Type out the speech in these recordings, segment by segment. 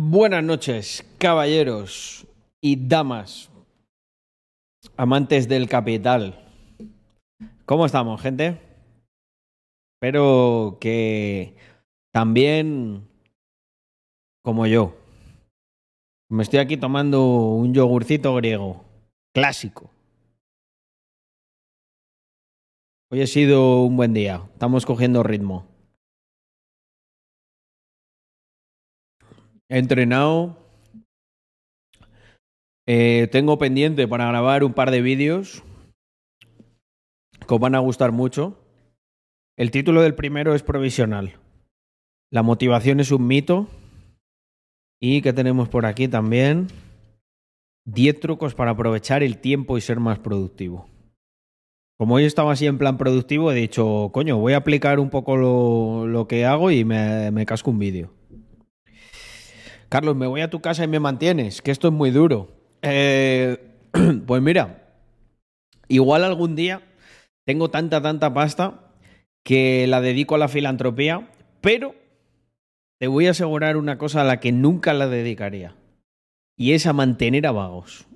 Buenas noches, caballeros y damas, amantes del capital. ¿Cómo estamos, gente? Espero que también como yo. Me estoy aquí tomando un yogurcito griego, clásico. Hoy ha sido un buen día, estamos cogiendo ritmo. He entrenado. Eh, tengo pendiente para grabar un par de vídeos que os van a gustar mucho. El título del primero es provisional. La motivación es un mito. Y que tenemos por aquí también 10 trucos para aprovechar el tiempo y ser más productivo. Como hoy estaba así en plan productivo, he dicho, coño, voy a aplicar un poco lo, que hago y me casco un vídeo. Carlos, me voy a tu casa y me mantienes, que esto es muy duro. Eh, pues mira, igual algún día tengo tanta, tanta pasta que la dedico a la filantropía, pero te voy a asegurar una cosa a la que nunca la dedicaría. Y es a mantener a vagos.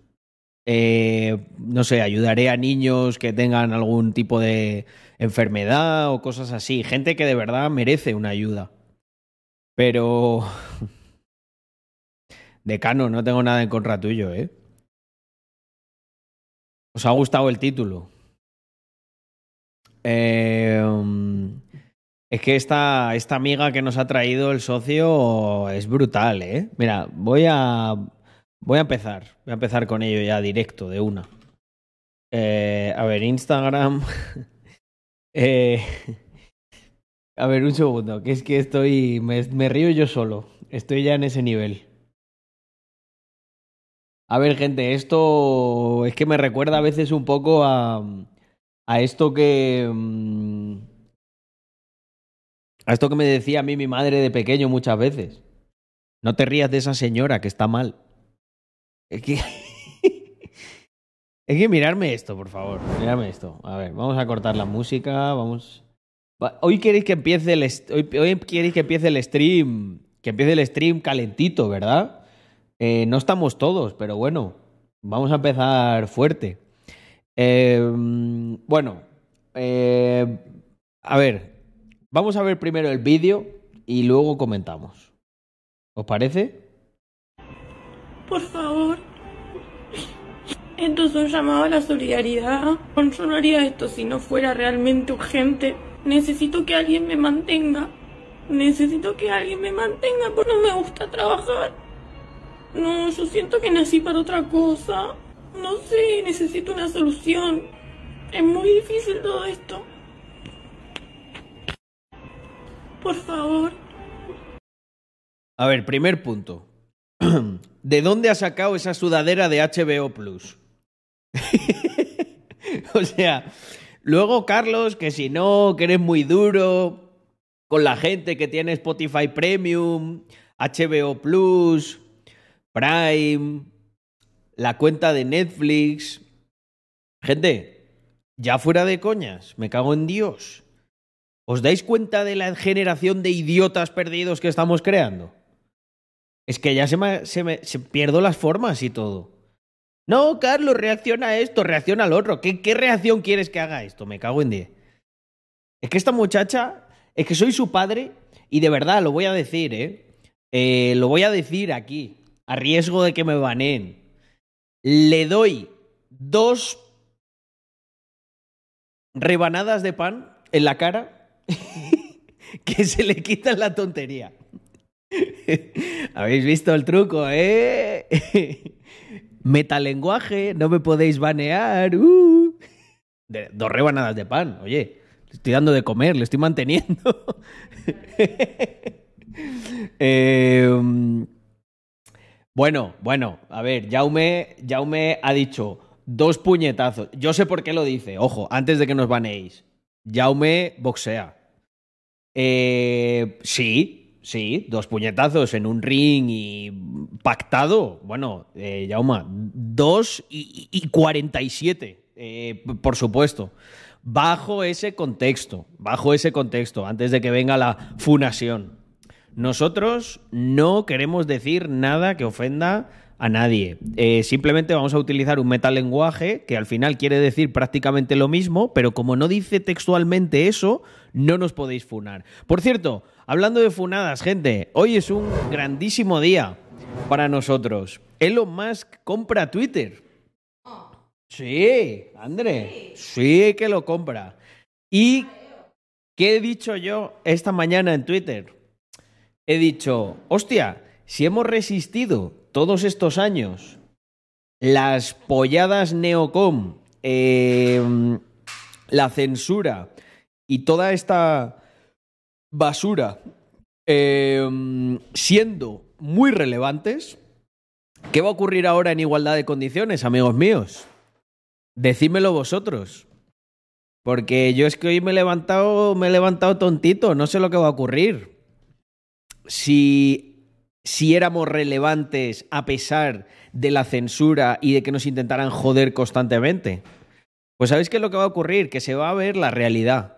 Eh, no sé, ayudaré a niños que tengan algún tipo de enfermedad o cosas así. Gente que de verdad merece una ayuda. Pero Decano, no tengo nada en contra tuyo, ¿eh? ¿Os ha gustado el título? Eh, es que esta, esta amiga que nos ha traído el socio es brutal, ¿eh? Mira, voy a, voy a empezar. Voy a empezar con ello ya directo, de una. Eh, a ver, Instagram. eh, a ver, un segundo, que es que estoy. Me, me río yo solo. Estoy ya en ese nivel. A ver, gente, esto es que me recuerda a veces un poco a, a esto que. mm, A esto que me decía a mí mi madre de pequeño muchas veces. No te rías de esa señora que está mal. Es que. Es que mirarme esto, por favor. Mirarme esto. A ver, vamos a cortar la música. Vamos. Va- Hoy queréis que empiece el hoy, hoy queréis que empiece el stream. Que empiece el stream calentito, ¿verdad? Eh, no estamos todos, pero bueno, vamos a empezar fuerte. Eh, bueno, eh, a ver, vamos a ver primero el vídeo y luego comentamos. ¿Os parece? Por favor. Esto es un llamado a la solidaridad. Yo no haría esto si no fuera realmente urgente. Necesito que alguien me mantenga. Necesito que alguien me mantenga porque no me gusta trabajar. No, yo siento que nací para otra cosa. No sé, necesito una solución. Es muy difícil todo esto. Por favor. A ver, primer punto. ¿De dónde ha sacado esa sudadera de HBO Plus? o sea, luego Carlos, que si no, que eres muy duro con la gente que tiene Spotify Premium, HBO Plus, Prime, la cuenta de Netflix. Gente, ya fuera de coñas, me cago en Dios. ¿Os dais cuenta de la generación de idiotas perdidos que estamos creando? Es que ya se me, se me pierdo las formas y todo. No, Carlos, reacciona a esto, reacciona al otro. ¿Qué, qué reacción quieres que haga esto? Me cago en 10. Es que esta muchacha, es que soy su padre y de verdad lo voy a decir, ¿eh? Eh, lo voy a decir aquí, a riesgo de que me baneen. Le doy dos rebanadas de pan en la cara que se le quitan la tontería. ¿Habéis visto el truco, eh? Metalenguaje, no me podéis banear. uh. De- dos rebanadas de pan, oye. Le estoy dando de comer, le estoy manteniendo. Eh, bueno, bueno, a ver, Jaume, Jaume ha dicho dos puñetazos. Yo sé por qué lo dice, ojo, antes de que nos baneéis. Jaume boxea. Eh, sí, sí, dos puñetazos en un ring y pactado. Bueno, eh, dos y, y, y 47, eh, por supuesto. Bajo ese contexto, bajo ese contexto, antes de que venga la funasión. Nosotros no queremos decir nada que ofenda a nadie. Eh, simplemente vamos a utilizar un metalenguaje que al final quiere decir prácticamente lo mismo, pero como no dice textualmente eso, no nos podéis funar. Por cierto, hablando de funadas, gente, hoy es un grandísimo día para nosotros. Elon Musk compra Twitter. Sí, André. Sí que lo compra. ¿Y qué he dicho yo esta mañana en Twitter? He dicho, hostia, si hemos resistido todos estos años las polladas neocom, eh, la censura y toda esta basura eh, siendo muy relevantes, ¿qué va a ocurrir ahora en igualdad de condiciones, amigos míos? Decídmelo vosotros. Porque yo es que hoy me he levantado, me he levantado tontito, no sé lo que va a ocurrir. Si si éramos relevantes a pesar de la censura y de que nos intentaran joder constantemente. Pues ¿sabéis qué es lo que va a ocurrir? Que se va a ver la realidad.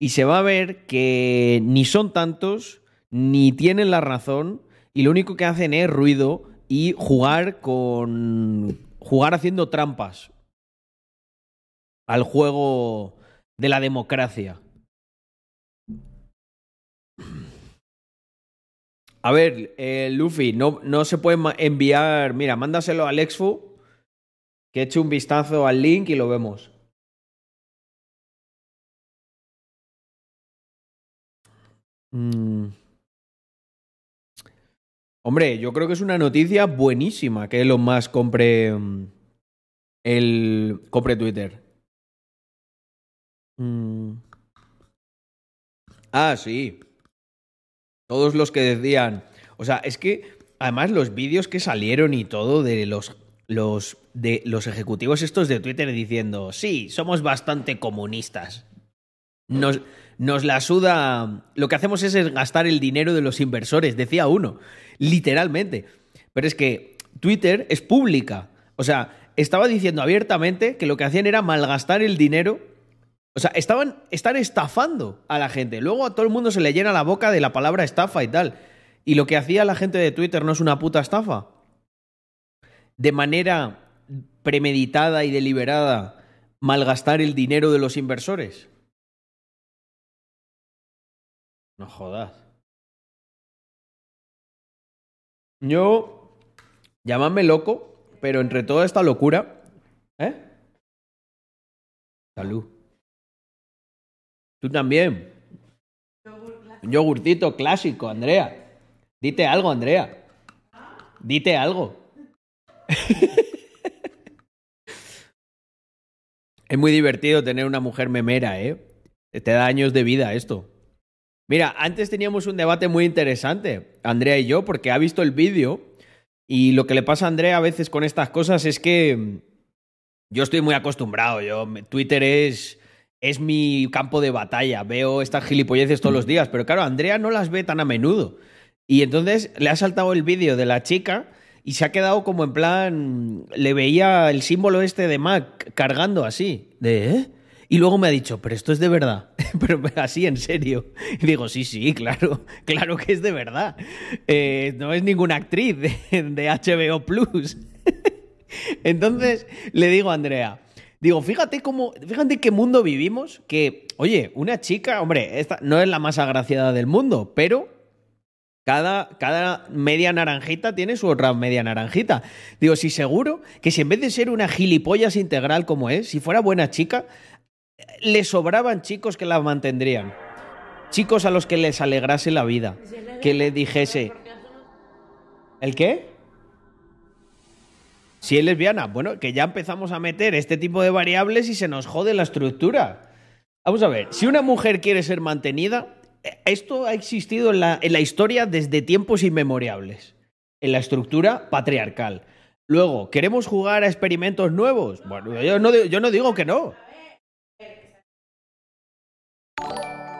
Y se va a ver que ni son tantos, ni tienen la razón, y lo único que hacen es ruido y jugar con. jugar haciendo trampas al juego de la democracia. A ver, eh, Luffy, no, no se puede enviar. Mira, mándaselo a Lexfu, que eche un vistazo al link y lo vemos. Mm. Hombre, yo creo que es una noticia buenísima que Elon Musk compre mm, el compre Twitter. Mm. Ah, sí. Todos los que decían. O sea, es que además los vídeos que salieron y todo de los, los, de los ejecutivos estos de Twitter diciendo, sí, somos bastante comunistas. Nos, nos la suda. Lo que hacemos es gastar el dinero de los inversores, decía uno, literalmente. Pero es que Twitter es pública. O sea, estaba diciendo abiertamente que lo que hacían era malgastar el dinero o sea, estaban, están estafando a la gente. Luego a todo el mundo se le llena la boca de la palabra estafa y tal. Y lo que hacía la gente de Twitter no es una puta estafa. De manera premeditada y deliberada, malgastar el dinero de los inversores. No jodas. Yo, llámame loco, pero entre toda esta locura, ¿eh? Salud. Tú también. Un yogurtito clásico, Andrea. Dite algo, Andrea. Dite algo. es muy divertido tener una mujer memera, ¿eh? Te da años de vida esto. Mira, antes teníamos un debate muy interesante, Andrea y yo, porque ha visto el vídeo y lo que le pasa a Andrea a veces con estas cosas es que yo estoy muy acostumbrado. Yo, Twitter es es mi campo de batalla. Veo estas gilipolleces todos los mm. días, pero claro, Andrea no las ve tan a menudo. Y entonces le ha saltado el vídeo de la chica y se ha quedado como en plan. Le veía el símbolo este de Mac cargando así. De. ¿eh? Y luego me ha dicho, pero esto es de verdad. pero así, en serio. Y digo, sí, sí, claro. Claro que es de verdad. Eh, no es ninguna actriz de, de HBO Plus. entonces le digo a Andrea. Digo, fíjate cómo, fíjate qué mundo vivimos, que, oye, una chica, hombre, esta no es la más agraciada del mundo, pero cada, cada, media naranjita tiene su otra media naranjita. Digo, sí, seguro que si en vez de ser una gilipollas integral como es, si fuera buena chica, le sobraban chicos que la mantendrían. Chicos a los que les alegrase la vida. Que le dijese... ¿El qué? Si es lesbiana, bueno, que ya empezamos a meter este tipo de variables y se nos jode la estructura. Vamos a ver, si una mujer quiere ser mantenida, eh, esto ha existido en la, en la historia desde tiempos inmemoriales, en la estructura patriarcal. Luego, ¿queremos jugar a experimentos nuevos? Bueno, yo no, yo no digo que no.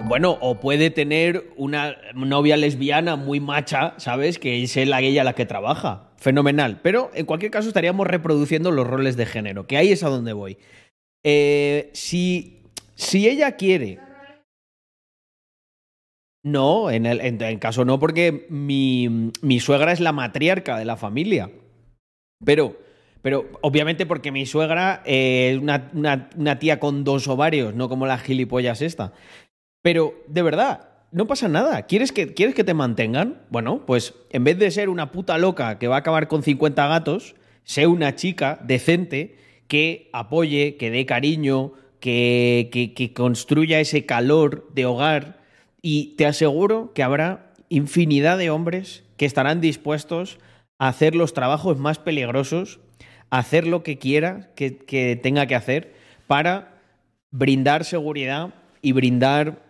Bueno, o puede tener una novia lesbiana muy macha, ¿sabes? Que es la ella la que trabaja. Fenomenal. Pero en cualquier caso estaríamos reproduciendo los roles de género, que ahí es a donde voy. Eh, si, si ella quiere No, en el, en caso no, porque mi, mi suegra es la matriarca de la familia. Pero, pero obviamente porque mi suegra eh, es una, una, una tía con dos ovarios, no como la gilipollas esta. Pero, de verdad, no pasa nada. ¿Quieres que, ¿Quieres que te mantengan? Bueno, pues en vez de ser una puta loca que va a acabar con 50 gatos, sé una chica decente que apoye, que dé cariño, que, que, construya ese calor de hogar. Y te aseguro que habrá infinidad de hombres que estarán dispuestos a hacer los trabajos más peligrosos, a hacer lo que quiera que, que tenga que hacer para brindar seguridad y brindar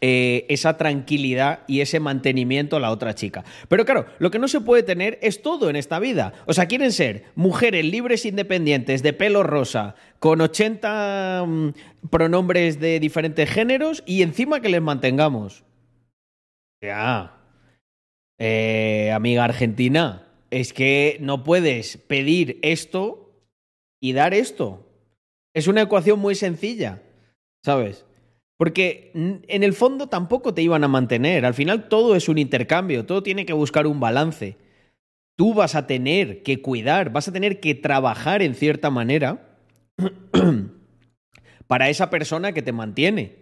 eh, esa tranquilidad y ese mantenimiento a la otra chica. Pero claro, lo que no se puede tener es todo en esta vida. O sea, quieren ser mujeres libres, independientes, de pelo rosa, con 80 mm, pronombres de diferentes géneros y encima que les mantengamos. Ya. Eh, amiga argentina, es que no puedes pedir esto y dar esto. Es una ecuación muy sencilla, ¿sabes? Porque en el fondo tampoco te iban a mantener. Al final todo es un intercambio, todo tiene que buscar un balance. Tú vas a tener que cuidar, vas a tener que trabajar en cierta manera para esa persona que te mantiene,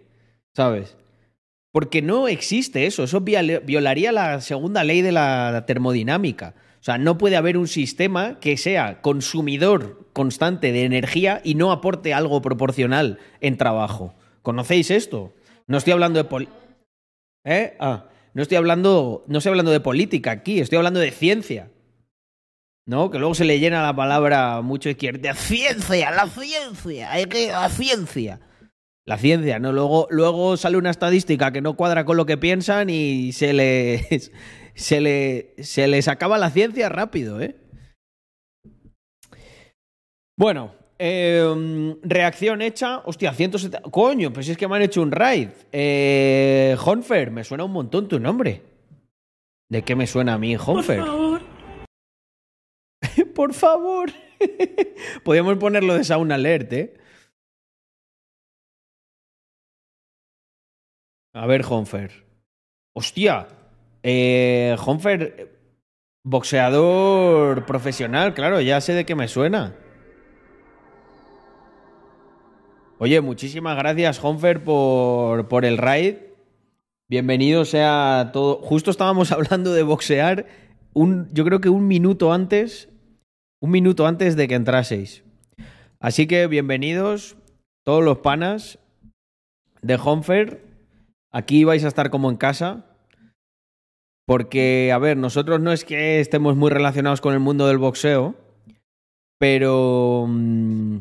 ¿sabes? Porque no existe eso, eso violaría la segunda ley de la termodinámica. O sea, no puede haber un sistema que sea consumidor constante de energía y no aporte algo proporcional en trabajo. ¿Conocéis esto? No estoy hablando de ¿Eh? Ah, no estoy hablando, no estoy hablando de política aquí, estoy hablando de ciencia. ¿No? Que luego se le llena la palabra mucho izquierda. Ciencia, la ciencia, la ciencia. La ciencia, ¿no? Luego, luego sale una estadística que no cuadra con lo que piensan y se les, se, le, se les acaba la ciencia rápido, ¿eh? Bueno, eh, reacción hecha. Hostia, 170. Coño, pues es que me han hecho un raid. Eh, Honfer, me suena un montón tu nombre. ¿De qué me suena a mí, Honfer? Por favor. Por favor. Podríamos ponerlo de Sound Alert, ¿eh? A ver, Honfer. Hostia. Eh, Honfer, boxeador profesional, claro, ya sé de qué me suena. Oye, muchísimas gracias, Honfer, por, por el raid. Bienvenido sea todo. Justo estábamos hablando de boxear, un, yo creo que un minuto antes, un minuto antes de que entraseis. Así que bienvenidos todos los panas de Honfer. Aquí vais a estar como en casa. Porque, a ver, nosotros no es que estemos muy relacionados con el mundo del boxeo, pero... Mmm,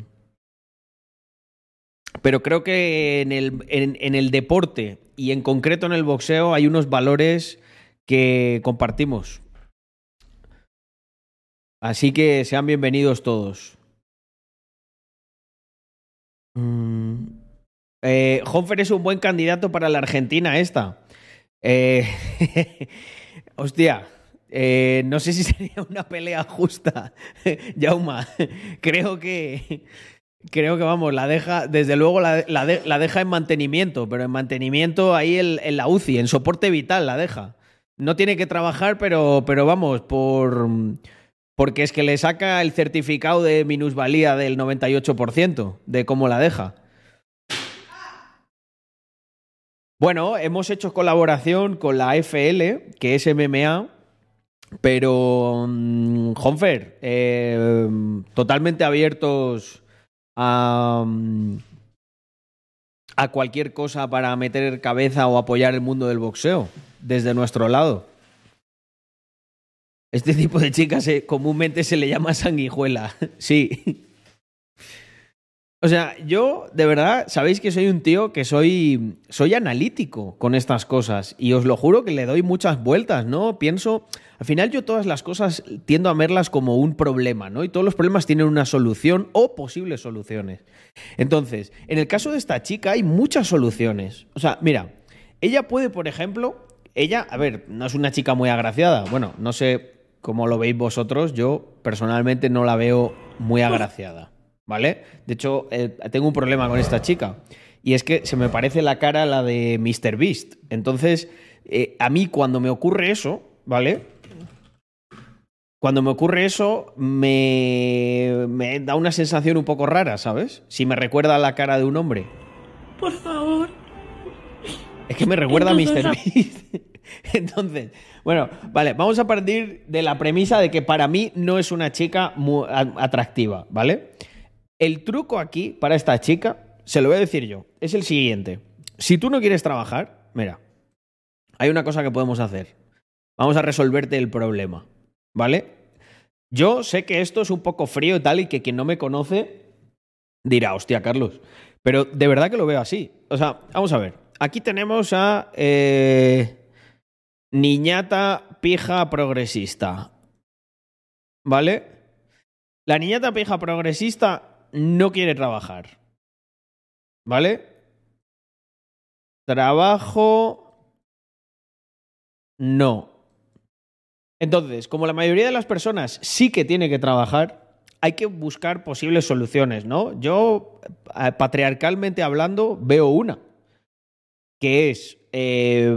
pero creo que en el, en, el, deporte y en concreto en el boxeo hay unos valores que compartimos. Así que sean bienvenidos todos. Mm. Eh, es un buen candidato para la Argentina esta. Eh, hostia, eh, no sé si sería una pelea justa, Jauma. Creo que Creo que vamos, la deja, desde luego la, la, de, la, deja en mantenimiento, pero en mantenimiento ahí en, en, la UCI, en soporte vital la deja. No tiene que trabajar, pero, pero vamos, por porque es que le saca el certificado de minusvalía del 98% de cómo la deja. Bueno, hemos hecho colaboración con la FL, que es MMA, pero, um, Honfer, eh, totalmente abiertos a, cualquier cosa para meter cabeza o apoyar el mundo del boxeo desde nuestro lado. Este tipo de chicas se, comúnmente se le llama sanguijuela. Sí. O sea, yo de verdad, sabéis que soy un tío que soy, soy analítico con estas cosas y os lo juro que le doy muchas vueltas, ¿no? Pienso, al final yo todas las cosas tiendo a verlas como un problema, ¿no? Y todos los problemas tienen una solución o posibles soluciones. Entonces, en el caso de esta chica hay muchas soluciones. O sea, mira, ella puede, por ejemplo, ella, a ver, no es una chica muy agraciada, bueno, no sé cómo lo veis vosotros, yo personalmente no la veo muy agraciada. ¿Vale? De hecho, eh, tengo un problema con esta chica. Y es que se me parece la cara a la de Mr. Beast. Entonces, eh, a mí cuando me ocurre eso, ¿vale? Cuando me ocurre eso, me, me da una sensación un poco rara, ¿sabes? Si me recuerda a la cara de un hombre. Por favor. Es que me recuerda a Mr. Beast. Entonces, bueno, vale, vamos a partir de la premisa de que para mí no es una chica muy atractiva, ¿vale? El truco aquí para esta chica, se lo voy a decir yo, es el siguiente. Si tú no quieres trabajar, mira, hay una cosa que podemos hacer. Vamos a resolverte el problema, ¿vale? Yo sé que esto es un poco frío y tal, y que quien no me conoce dirá, hostia, Carlos. Pero de verdad que lo veo así. O sea, vamos a ver. Aquí tenemos a eh, Niñata Pija Progresista. ¿Vale? La niñata pija progresista no quiere trabajar. ¿Vale? Trabajo. No. Entonces, como la mayoría de las personas sí que tiene que trabajar, hay que buscar posibles soluciones, ¿no? Yo, eh, patriarcalmente hablando, veo una, que es eh,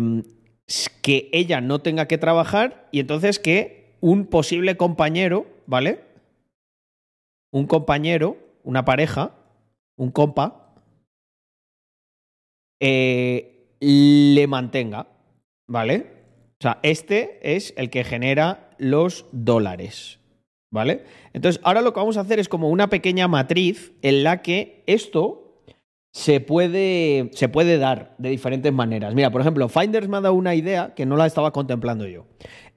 s- que ella no tenga que trabajar y entonces que un posible compañero, ¿vale? Un compañero, una pareja, un compa, eh, le mantenga, ¿vale? O sea, este es el que genera los dólares, ¿vale? Entonces, ahora lo que vamos a hacer es como una pequeña matriz en la que esto se puede, se puede dar de diferentes maneras. Mira, por ejemplo, Finders me ha dado una idea que no la estaba contemplando yo.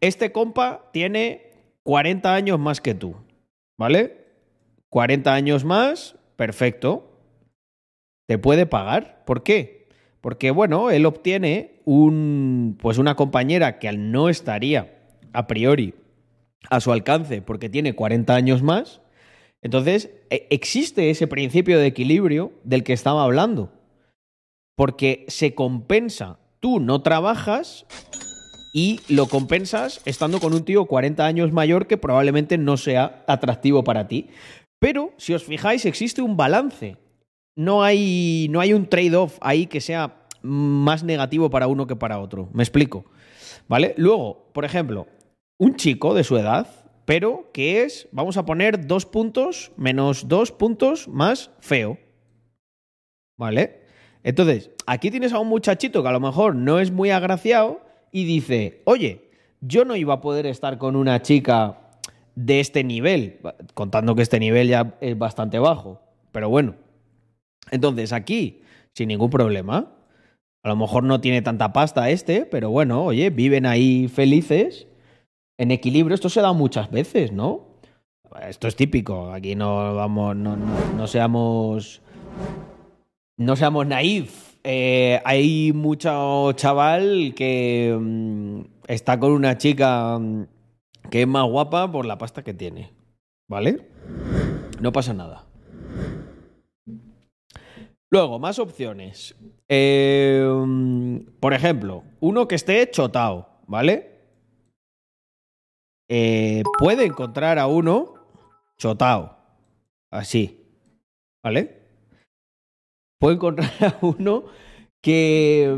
Este compa tiene 40 años más que tú, ¿vale? 40 años más, perfecto. Te puede pagar. ¿Por qué? Porque, bueno, él obtiene un, pues una compañera que al no estaría a priori a su alcance porque tiene 40 años más. Entonces, e- existe ese principio de equilibrio del que estaba hablando. Porque se compensa. Tú no trabajas y lo compensas estando con un tío 40 años mayor que probablemente no sea atractivo para ti. Pero, si os fijáis, existe un balance. No hay, no hay un trade-off ahí que sea más negativo para uno que para otro. Me explico. ¿Vale? Luego, por ejemplo, un chico de su edad, pero que es, vamos a poner dos puntos menos dos puntos más feo. ¿Vale? Entonces, aquí tienes a un muchachito que a lo mejor no es muy agraciado y dice, oye, yo no iba a poder estar con una chica de este nivel, contando que este nivel ya es bastante bajo, pero bueno. Entonces, aquí, sin ningún problema, a lo mejor no tiene tanta pasta este, pero bueno, oye, viven ahí felices, en equilibrio. Esto se da muchas veces, ¿no? Esto es típico. Aquí no vamos, no, no, no seamos, no seamos naif. Eh, hay mucho chaval que mm, está con una chica mm, que es más guapa por la pasta que tiene, ¿vale? No pasa nada. Luego, más opciones. Eh, por ejemplo, uno que esté chotao, ¿vale? Eh, puede encontrar a uno chotao, así, ¿vale? Puede encontrar a uno que,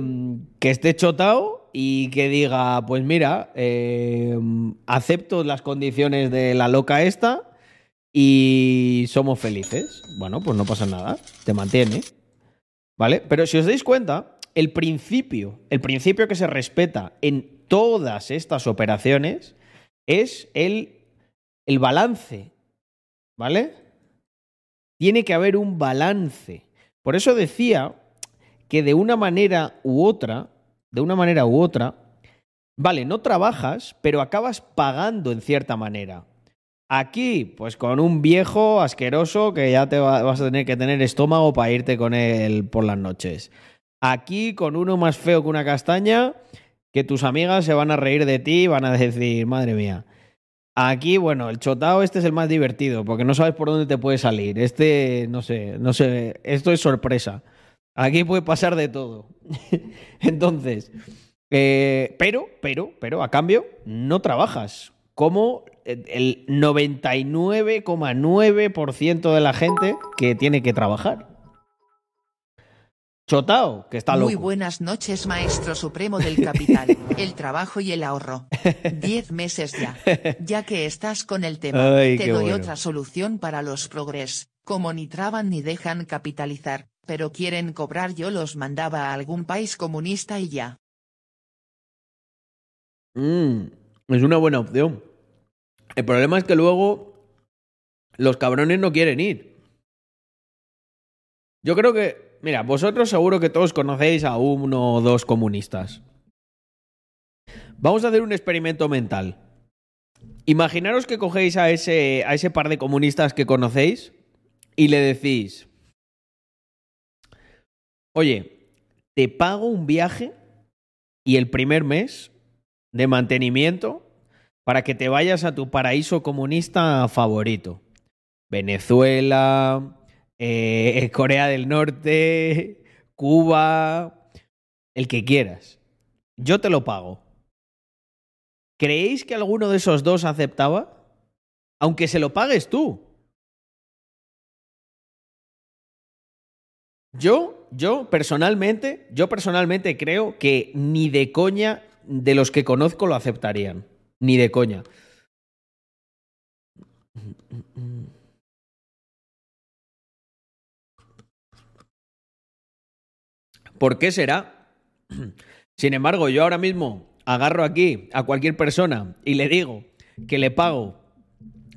que esté chotao y que diga, pues mira, eh, acepto las condiciones de la loca esta y somos felices. Bueno, pues no pasa nada, te mantiene. ¿Vale? Pero si os dais cuenta, el principio, el principio que se respeta en todas estas operaciones es el, el balance. ¿Vale? Tiene que haber un balance. Por eso decía que de una manera u otra, de una manera u otra, vale, no trabajas, pero acabas pagando en cierta manera. Aquí, pues con un viejo asqueroso que ya te va- vas a tener que tener estómago para irte con él por las noches. Aquí, con uno más feo que una castaña, que tus amigas se van a reír de ti y van a decir, madre mía. Aquí, bueno, el chotao este es el más divertido, porque no sabes por dónde te puede salir. Este, no sé, no sé, esto es sorpresa. Aquí puede pasar de todo. Entonces, eh, pero, pero, pero, a cambio, no trabajas. Como el 99,9% de la gente que tiene que trabajar. Chotao, que está loco. Muy buenas noches, maestro supremo del capital, el trabajo y el ahorro. Diez meses ya. Ya que estás con el tema, Ay, te doy bueno. otra solución para los progres. Como ni traban ni dejan capitalizar, pero quieren cobrar, yo los mandaba a algún país comunista y ya. Mm, es una buena opción. El problema es que luego los cabrones no quieren ir. Yo creo que, mira, vosotros seguro que todos conocéis a uno o dos comunistas. Vamos a hacer un experimento mental. Imaginaros que cogéis a ese, a ese par de comunistas que conocéis y le decís, oye, te pago un viaje y el primer mes de mantenimiento para que te vayas a tu paraíso comunista favorito. Venezuela, eh, Corea del Norte, Cuba, el que quieras. Yo te lo pago. ¿Creéis que alguno de esos dos aceptaba? Aunque se lo pagues tú. Yo, yo personalmente, yo personalmente creo que ni de coña de los que conozco lo aceptarían. Ni de coña. ¿Por qué será? Sin embargo, yo ahora mismo agarro aquí a cualquier persona y le digo que le pago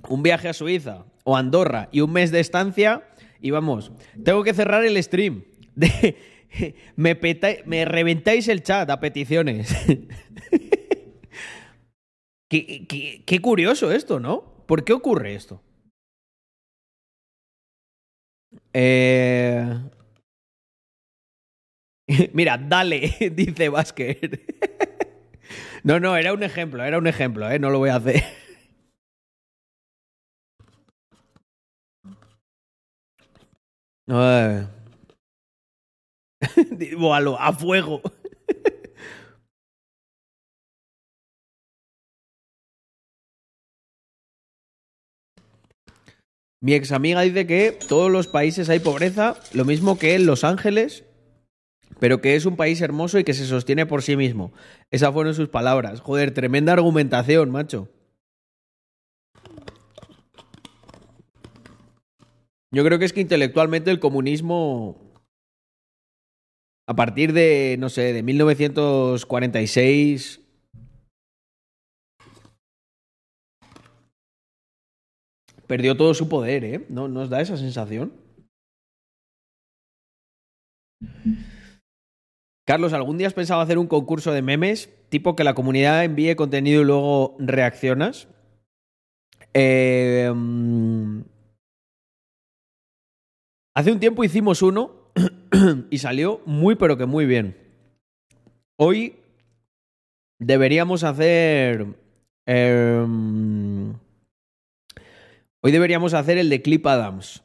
un viaje a Suiza o Andorra y un mes de estancia y vamos, tengo que cerrar el stream. Me, reventáis el chat a peticiones. qué, curioso esto, ¿no? ¿Por qué ocurre esto? Eh... Mira, dale, dice Basker. No, no, era un ejemplo, era un ejemplo, ¿eh? No lo voy a hacer. Ay. A, lo- a fuego. Mi ex amiga dice que todos los países hay pobreza, lo mismo que en Los Ángeles, pero que es un país hermoso y que se sostiene por sí mismo. Esas fueron sus palabras. Joder, tremenda argumentación, macho. Yo creo que es que intelectualmente el comunismo, a partir de, no sé, de 1946, perdió todo su poder, ¿eh? ¿No nos da esa sensación? Carlos, ¿algún día has pensado hacer un concurso de memes? Tipo que la comunidad envíe contenido y luego reaccionas. Eh, mm, hace un tiempo hicimos uno y salió muy pero que muy bien. Hoy deberíamos hacer... em, hoy deberíamos hacer el de Clip Adams.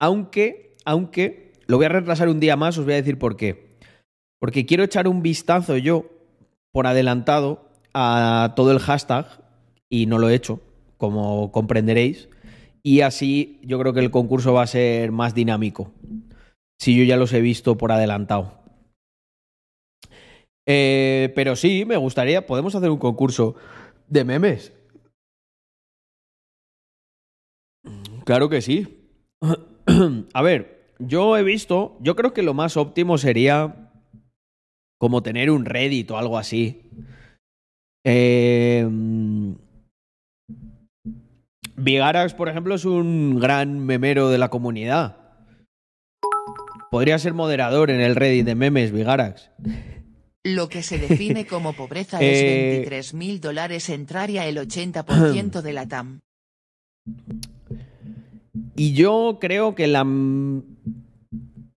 Aunque, aunque, lo voy a retrasar un día más, os voy a decir por qué. Porque quiero echar un vistazo yo, por adelantado, a todo el hashtag, y no lo he hecho, como comprenderéis. Y así yo creo que el concurso va a ser más dinámico. Si yo ya los he visto por adelantado. Eh, pero sí, me gustaría, podemos hacer un concurso de memes. Claro que sí. A ver, yo he visto, yo creo que lo más óptimo sería como tener un Reddit o algo así. Vigarax, por ejemplo, es un gran memero de la comunidad. Podría ser moderador en el Reddit de memes, Vigarax. Lo que se define como pobreza Eh, es 23 mil dólares entraría el 80% de la TAM. Y yo creo que la,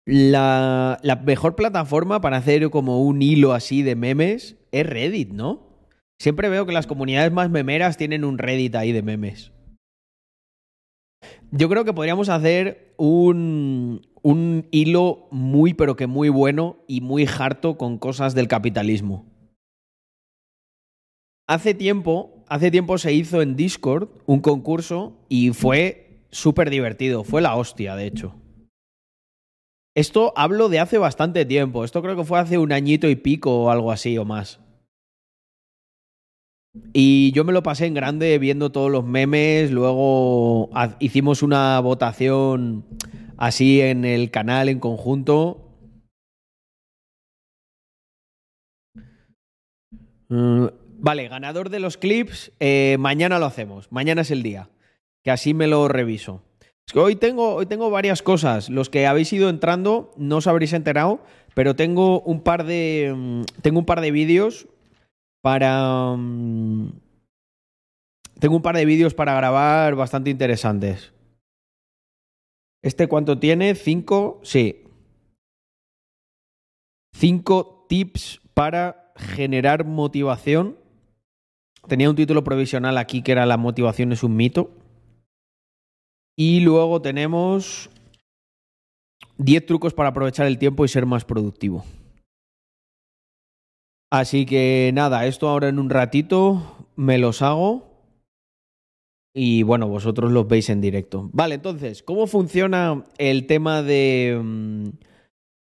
la, la mejor plataforma para hacer como un hilo así de memes es Reddit, ¿no? Siempre veo que las comunidades más memeras tienen un Reddit ahí de memes. Yo creo que podríamos hacer un, un hilo muy pero que muy bueno y muy harto con cosas del capitalismo. Hace tiempo hace tiempo se hizo en Discord un concurso y fue súper divertido. Fue la hostia, de hecho. Esto hablo de hace bastante tiempo. Esto creo que fue hace un añito y pico o algo así o más. Y yo me lo pasé en grande viendo todos los memes. Luego hicimos una votación así en el canal en conjunto. Mm, vale, ganador de los clips. Eh, mañana lo hacemos. Mañana es el día. Que así me lo reviso. Es que hoy tengo, hoy tengo varias cosas. Los que habéis ido entrando no os habréis enterado, pero tengo un par de. Mm, tengo un par de vídeos para... Mm, tengo un par de vídeos para grabar bastante interesantes. ¿Este cuánto tiene? ¿Cinco? Sí. Cinco tips para generar motivación. Tenía un título provisional aquí que era La motivación es un mito. Y luego tenemos 10 trucos para aprovechar el tiempo y ser más productivo. Así que nada, esto ahora en un ratito me los hago. Y bueno, vosotros los veis en directo. Vale, entonces, ¿cómo funciona el tema de. Mm,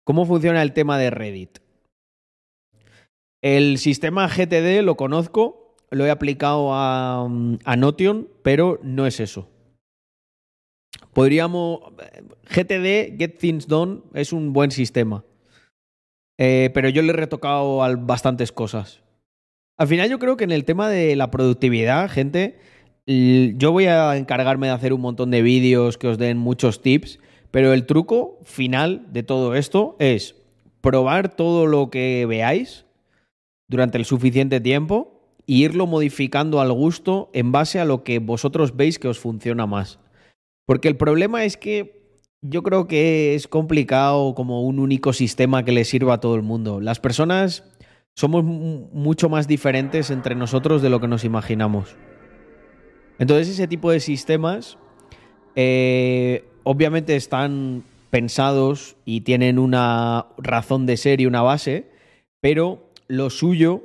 ¿Cómo funciona el tema de Reddit? El sistema GTD lo conozco, lo he aplicado a, mm, a Notion, pero no es eso. Podríamos. GTD, Get Things Done, es un buen sistema. Eh, pero yo le he retocado a bastantes cosas. Al final yo creo que en el tema de la productividad, gente, yo voy a encargarme de hacer un montón de vídeos que os den muchos tips, pero el truco final de todo esto es probar todo lo que veáis durante el suficiente tiempo e irlo modificando al gusto en base a lo que vosotros veis que os funciona más. Porque el problema es que yo creo que es complicado como un único sistema que le sirva a todo el mundo. Las personas somos mucho más diferentes entre nosotros de lo que nos imaginamos. Entonces ese tipo de sistemas eh, obviamente están pensados y tienen una razón de ser y una base, pero lo suyo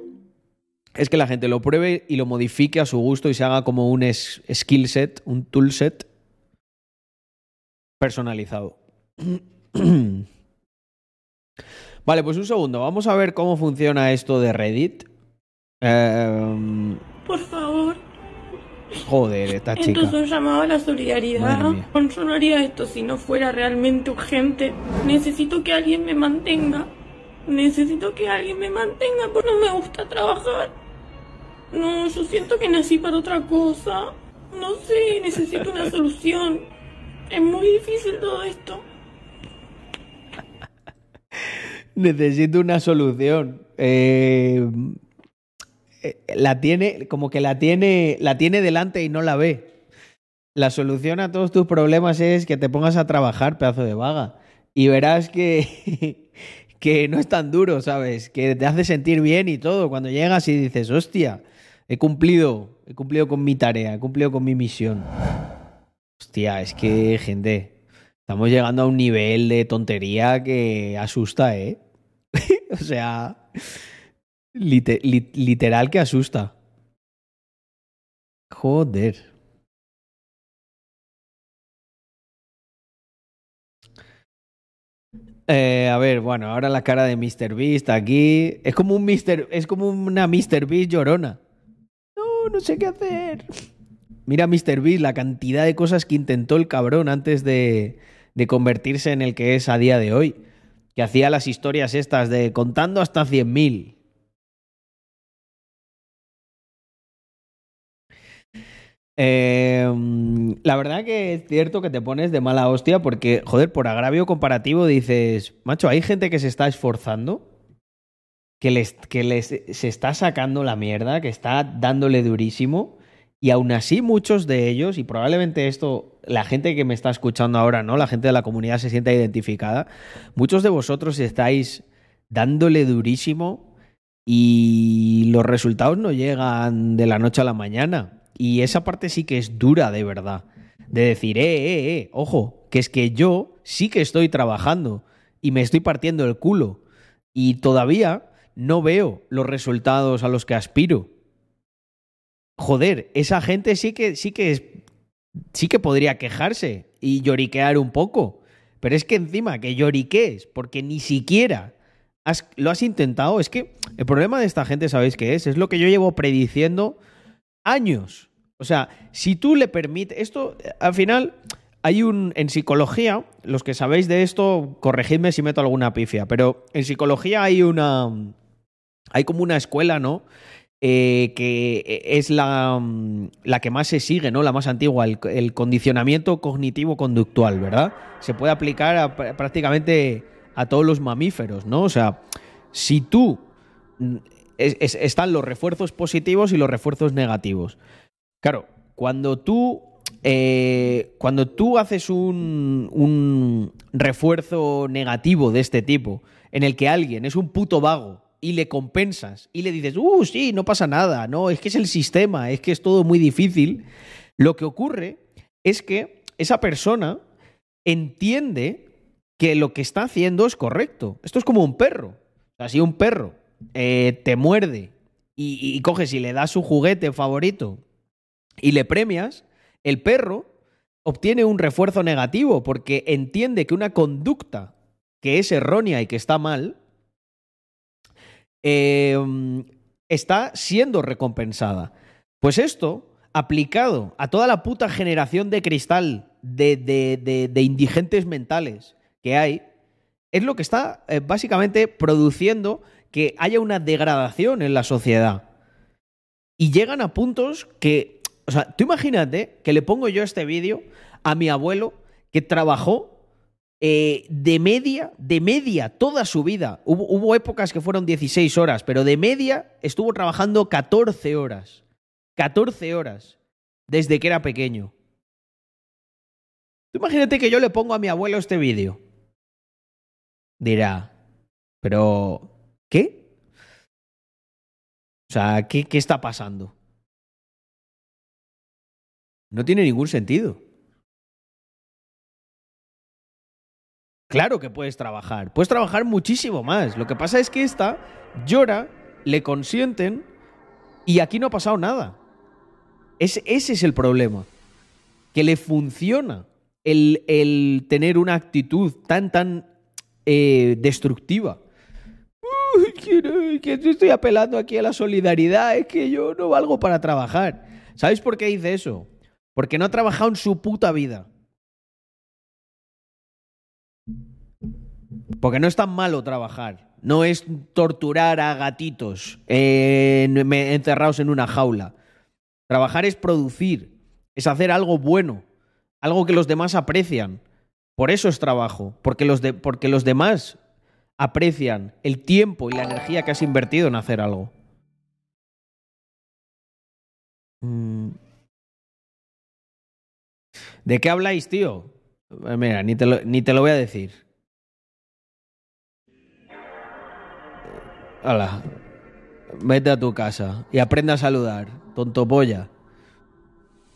es que la gente lo pruebe y lo modifique a su gusto y se haga como un skill set, un tool set personalizado. vale, pues un segundo. Vamos a ver cómo funciona esto de Reddit. Em, Por favor. Joder, esta chica. Esto es un llamado a la solidaridad. Yo no haría esto si no fuera realmente urgente. Necesito que alguien me mantenga. Necesito que alguien me mantenga porque no me gusta trabajar. No, yo siento que nací para otra cosa. No sé, necesito una solución. Es muy difícil todo esto. Necesito una solución. Eh, eh, la tiene, como que la tiene, la tiene delante y no la ve. La solución a todos tus problemas es que te pongas a trabajar, pedazo de vaga. Y verás que, que no es tan duro, ¿sabes? Que te hace sentir bien y todo. Cuando llegas y dices, hostia, he cumplido, he cumplido con mi tarea, he cumplido con mi misión. Hostia, es que, gente, estamos llegando a un nivel de tontería que asusta, ¿eh? o sea, literal que asusta. Joder. Eh, a ver, bueno, ahora la cara de Mr. Beast aquí. Es como un Mr. Es como una Mr. Beast llorona. No, no sé qué hacer. Mira Mr. Beast la cantidad de cosas que intentó el cabrón antes de, de convertirse en el que es a día de hoy. Que hacía las historias estas de contando hasta 100.000. Eh, la verdad que es cierto que te pones de mala hostia porque, joder, por agravio comparativo dices, macho, hay gente que se está esforzando, que, les, que les, se está sacando la mierda, que está dándole durísimo y aún así muchos de ellos, y probablemente esto, la gente que me está escuchando ahora, ¿no? La gente de la comunidad se sienta identificada, muchos de vosotros estáis dándole durísimo y los resultados no llegan de la noche a la mañana. Y esa parte sí que es dura de verdad. De decir, eh, eh, eh, ojo, que es que yo sí que estoy trabajando y me estoy partiendo el culo. Y todavía no veo los resultados a los que aspiro. joder, esa gente sí que, sí que sí que podría quejarse y lloriquear un poco. Pero es que encima que lloriquees, porque ni siquiera lo has intentado, es que el problema de esta gente, ¿sabéis qué es? Es lo que yo llevo prediciendo años. O sea, si tú le permites, esto eh, al final hay un, en psicología, los que sabéis de esto, corregidme si meto alguna pifia, pero en psicología hay una, hay como una escuela, ¿no? Eh, que es la, mm, la que más se sigue, ¿no? La más antigua, el, condicionamiento cognitivo-conductual, ¿verdad? Se puede aplicar a pr- prácticamente a todos los mamíferos, ¿no? O sea, si tú mm, es- es- están los refuerzos positivos y los refuerzos negativos. Claro, cuando tú eh, cuando tú haces un, un refuerzo negativo de este tipo, en el que alguien es un puto vago y le compensas y le dices, uh, sí, no pasa nada, no, es que es el sistema, es que es todo muy difícil, lo que ocurre es que esa persona entiende que lo que está haciendo es correcto. Esto es como un perro. O sea, si un perro eh, te muerde y, y coges y le das su juguete favorito y le premias, el perro obtiene un refuerzo negativo porque entiende que una conducta que es errónea y que está mal eh, está siendo recompensada. Pues esto, aplicado a toda la puta generación de cristal de, de- de- de indigentes mentales que hay, es lo que está eh, básicamente produciendo que haya una degradación en la sociedad. Y llegan a puntos que, o sea, tú imagínate que le pongo yo este vídeo a mi abuelo que trabajó eh, de media, de media toda su vida. Hubo, épocas que fueron 16 horas, pero de media estuvo trabajando 14 horas. 14 horas desde que era pequeño. Tú imagínate que yo le pongo a mi abuelo este vídeo. Dirá, pero ¿qué? O sea, ¿qué, qué está pasando? No tiene ningún sentido. Claro que puedes trabajar. Puedes trabajar muchísimo más. Lo que pasa es que esta llora, le consienten y aquí no ha pasado nada. Es- ese es el problema. Que le funciona el, el tener una actitud tan, tan eh, destructiva. Uy, que, estoy apelando aquí a la solidaridad, es que yo no valgo para trabajar. ¿Sabéis por qué dice eso? Porque no ha trabajado en su puta vida. Porque no es tan malo trabajar. No es torturar a gatitos encerrados en una jaula. Trabajar es producir, es hacer algo bueno, algo que los demás aprecian. Por eso es trabajo, porque los, de- porque los demás aprecian el tiempo y la energía que has invertido en hacer algo. Mm. ¿De qué habláis, tío? Eh, Mira, ni te lo, ni te lo voy a decir. Hala. Vete a tu casa y aprende a saludar, tonto polla.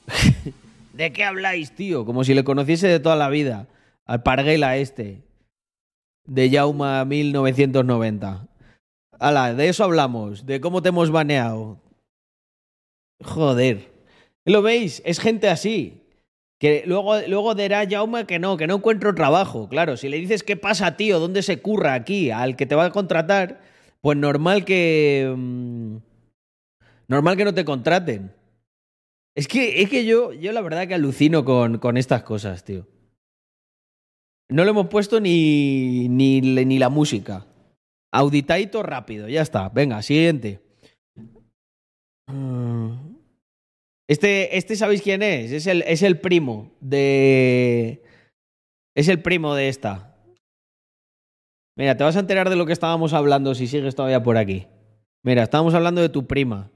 ¿De qué habláis, tío? Como si le conociese de toda la vida. Al Parguela este. De Jauma 1990. Hala, de eso hablamos. De cómo te hemos baneado. Joder. ¿Lo veis? Es gente así. Que luego, luego dirá Jauma que no, que no encuentro trabajo. Claro, si le dices qué pasa, tío, dónde se curra aquí, al que te va a contratar, pues normal que. mm, normal que no te contraten. Es que, es que yo, yo la verdad que alucino con, con estas cosas, tío. No le hemos puesto ni, ni, ni la música. Auditaito rápido, ya está. Venga, siguiente. Mm. Este, este ¿sabéis quién es? Es el, es el primo de. Es el primo de esta. Mira, te vas a enterar de lo que estábamos hablando si sigues todavía por aquí. Mira, estábamos hablando de tu prima.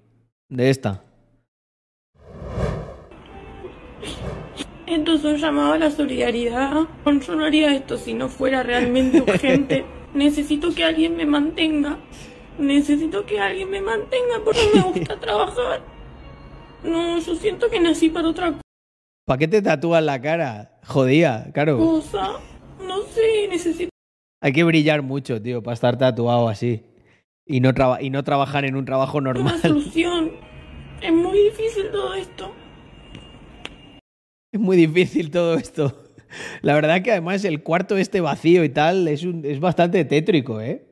De esta. Esto es un llamado a la solidaridad. Yo no haría esto si no fuera realmente urgente. Necesito que alguien me mantenga. Necesito que alguien me mantenga porque me gusta trabajar. No, yo siento que nací para otra ¿Para qué te tatúas la cara? Jodía, claro. cosa. No sé, necesito Hay que brillar mucho, tío, para estar tatuado así. Y no, traba- y no trabajar en un trabajo una normal. solución. Es muy difícil todo esto. Es muy difícil todo esto. La verdad que además el cuarto este vacío y tal es, un, es bastante tétrico, ¿eh?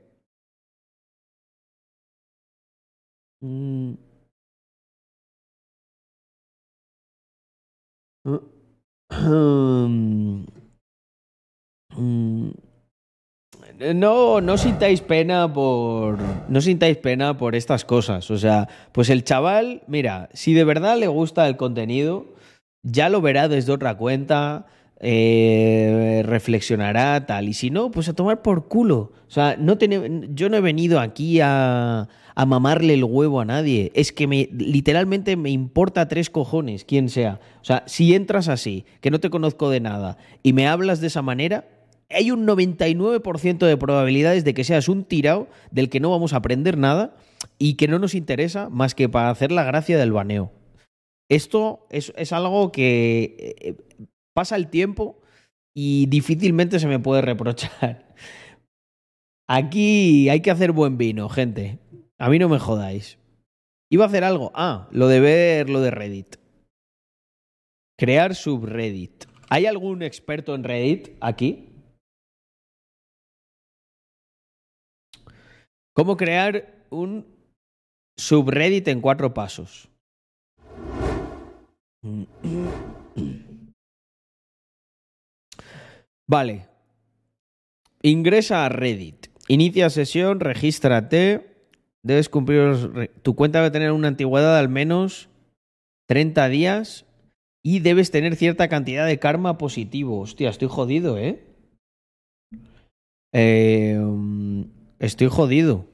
Mm. No, no sintáis pena por. No sintáis pena por estas cosas. O sea, pues el chaval, mira, si de verdad le gusta el contenido, ya lo verá desde otra cuenta, eh, reflexionará, tal. Y si no, pues a tomar por culo. O sea, no yo no he venido aquí a, a mamarle el huevo a nadie. Es que me, literalmente me importa tres cojones quién sea. O sea, si entras así, que no te conozco de nada, y me hablas de esa manera, hay un 99% de probabilidades de que seas un tirado del que no vamos a aprender nada y que no nos interesa más que para hacer la gracia del baneo. Esto es, es algo que eh, pasa el tiempo y difícilmente se me puede reprochar. Aquí hay que hacer buen vino, gente. A mí no me jodáis. Iba a hacer algo. Ah, lo de ver lo de Reddit. Crear subreddit. ¿Hay algún experto en Reddit aquí? ¿Cómo crear un subreddit en cuatro pasos? Vale. Ingresa a Reddit. Inicia sesión, regístrate. Debes cumplir. Tu cuenta debe tener una antigüedad de al menos 30 días y debes tener cierta cantidad de karma positivo. Hostia, estoy jodido, ¿eh? Eh, mm, estoy jodido.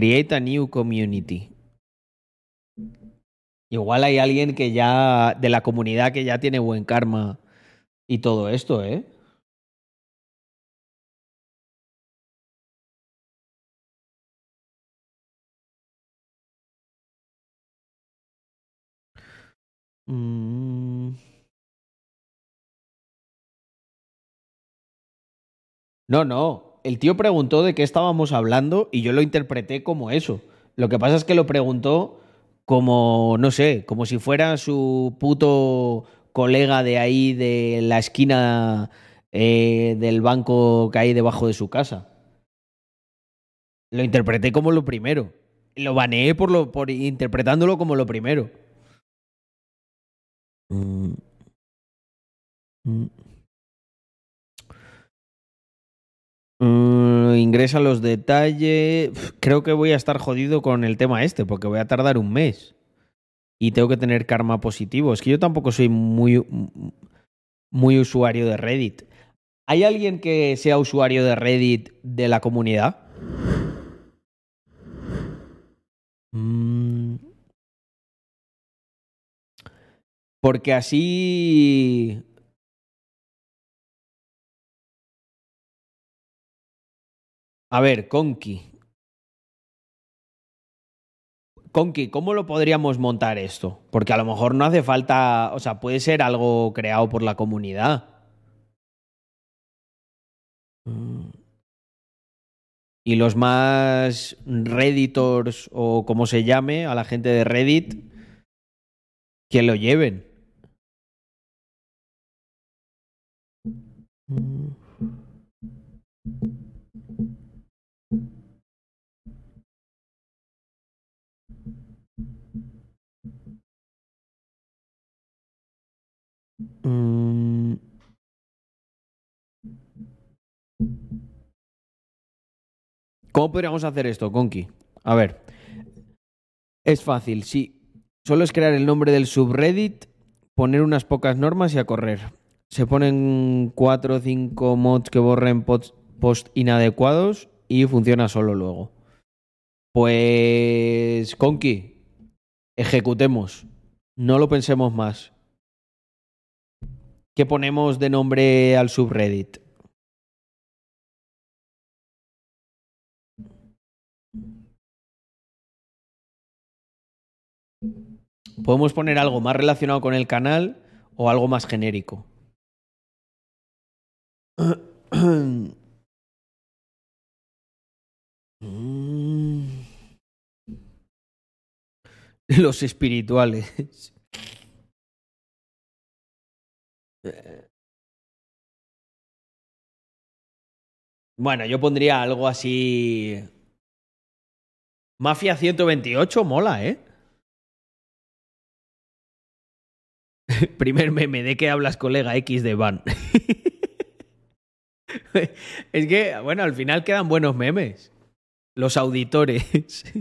Create a new community. Igual hay alguien que ya de la comunidad que ya tiene buen karma y todo esto, ¿eh? Mm. No, no. El tío preguntó de qué estábamos hablando y yo lo interpreté como eso. Lo que pasa es que lo preguntó como, no sé, como si fuera su puto colega de ahí de la esquina eh, del banco que hay debajo de su casa. Lo interpreté como lo primero. Lo baneé por, lo, por interpretándolo como lo primero. Mm. Mm. Mm, ingresa los detalles. Creo que voy a estar jodido con el tema este, porque voy a tardar un mes. Y tengo que tener karma positivo. Es que yo tampoco soy muy, muy usuario de Reddit. ¿Hay alguien que sea usuario de Reddit de la comunidad? Mm. Porque así A ver, Conky. Conky, ¿cómo lo podríamos montar esto? Porque a lo mejor no hace falta, o sea, puede ser algo creado por la comunidad. Mm. Y los más redditors o como se llame a la gente de Reddit, que lo lleven. Mm. ¿Cómo podríamos hacer esto, Conky? A ver. Es fácil, sí. Solo es crear el nombre del subreddit, poner unas pocas normas y a correr. Se ponen cuatro o cinco mods que borren post, post inadecuados y funciona solo luego. Pues, Conky, ejecutemos. No lo pensemos más. ¿Qué ponemos de nombre al subreddit? Podemos poner algo más relacionado con el canal o algo más genérico. Los espirituales. Bueno, yo pondría algo así. Mafia 128 mola, ¿eh? Primer meme, ¿de qué hablas, colega X de Van? es que, bueno, al final quedan buenos memes. Los auditores.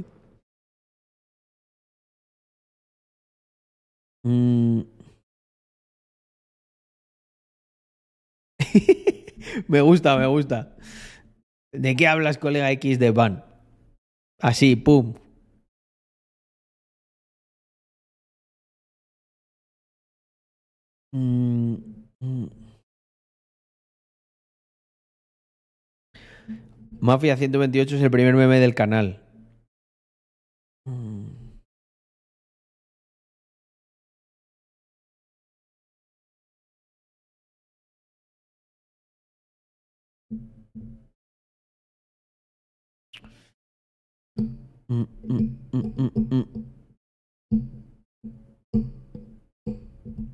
Mm. me gusta, me gusta. ¿De qué hablas, colega X de Van? Así, pum. Mm, mm. Mafia 128 es el primer meme del canal.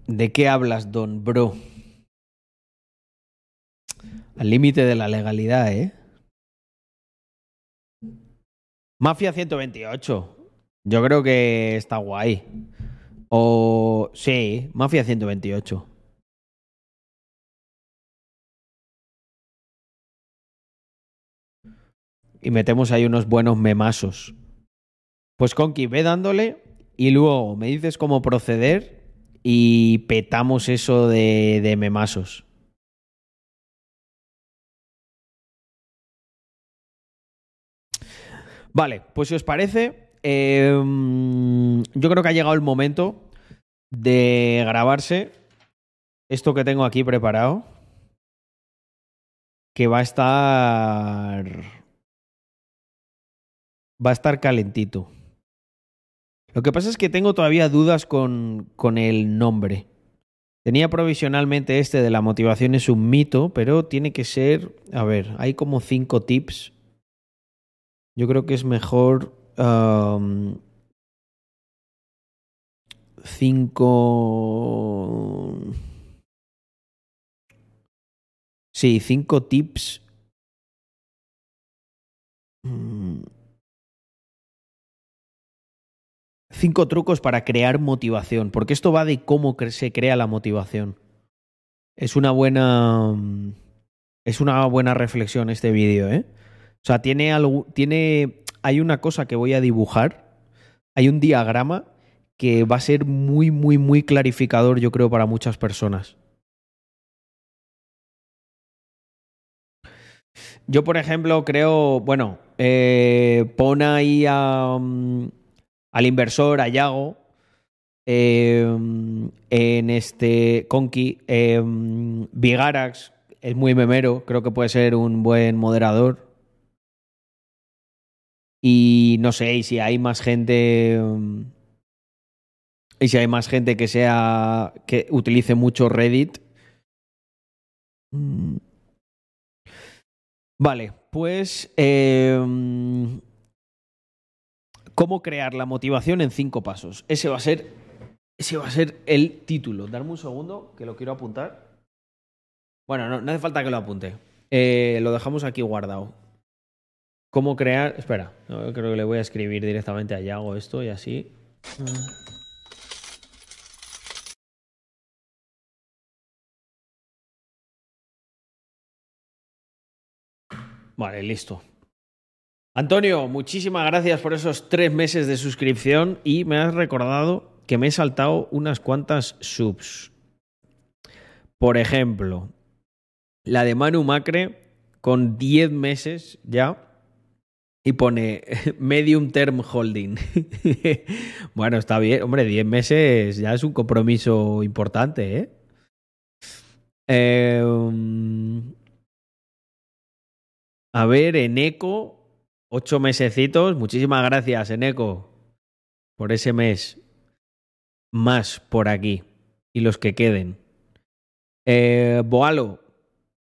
¿De qué hablas, don bro? Al límite de la legalidad, ¿eh? Mafia 128. Yo creo que está guay. O sí, Mafia 128. Y metemos ahí unos buenos memasos. Pues Conky, ve dándole y luego me dices cómo proceder y petamos eso de, de memasos. Vale, pues si os parece, eh, yo creo que ha llegado el momento de grabarse esto que tengo aquí preparado, que va a estar... Va a estar calentito. Lo que pasa es que tengo todavía dudas con, con el nombre. Tenía provisionalmente este de la motivación es un mito, pero tiene que ser, a ver, hay como cinco tips yo creo que es mejor cinco... Sí, cinco tips. Cinco trucos para crear motivación, porque esto va de cómo se crea la motivación. Es una buena... Es una buena reflexión este vídeo, ¿eh? O sea, tiene algo, tiene, hay una cosa que voy a dibujar, hay un diagrama que va a ser muy, muy, muy clarificador, yo creo, para muchas personas. Yo, por ejemplo, creo, bueno, eh, pon ahí mm, al inversor, a Yago, eh, en este Conky, Vigarax, es muy memero, creo que puede ser un buen moderador. Y no sé, y si hay más gente. Mm, y si hay más gente que sea. que utilice mucho Reddit. Mm. Vale, pues. Em, ¿Cómo crear la motivación en cinco pasos? Ese va a ser. Ese va a ser el título. Darme un segundo, que lo quiero apuntar. Bueno, no, hace falta que lo apunte. Eh, lo dejamos aquí guardado cómo crear. Espera, creo que le voy a escribir directamente a Yago esto y así. Vale, listo. Antonio, muchísimas gracias por esos tres meses de suscripción y me has recordado que me he saltado unas cuantas subs. Por ejemplo, la de Manu Macre con 10 meses ya y pone medium term holding. bueno, está bien. Hombre, 10 meses ya es un compromiso importante, ¿eh? Em, a ver, Eneco, 8 mesecitos. Muchísimas gracias, Eneco, por ese mes. Más por aquí. Y los que queden. Eh, Boalo,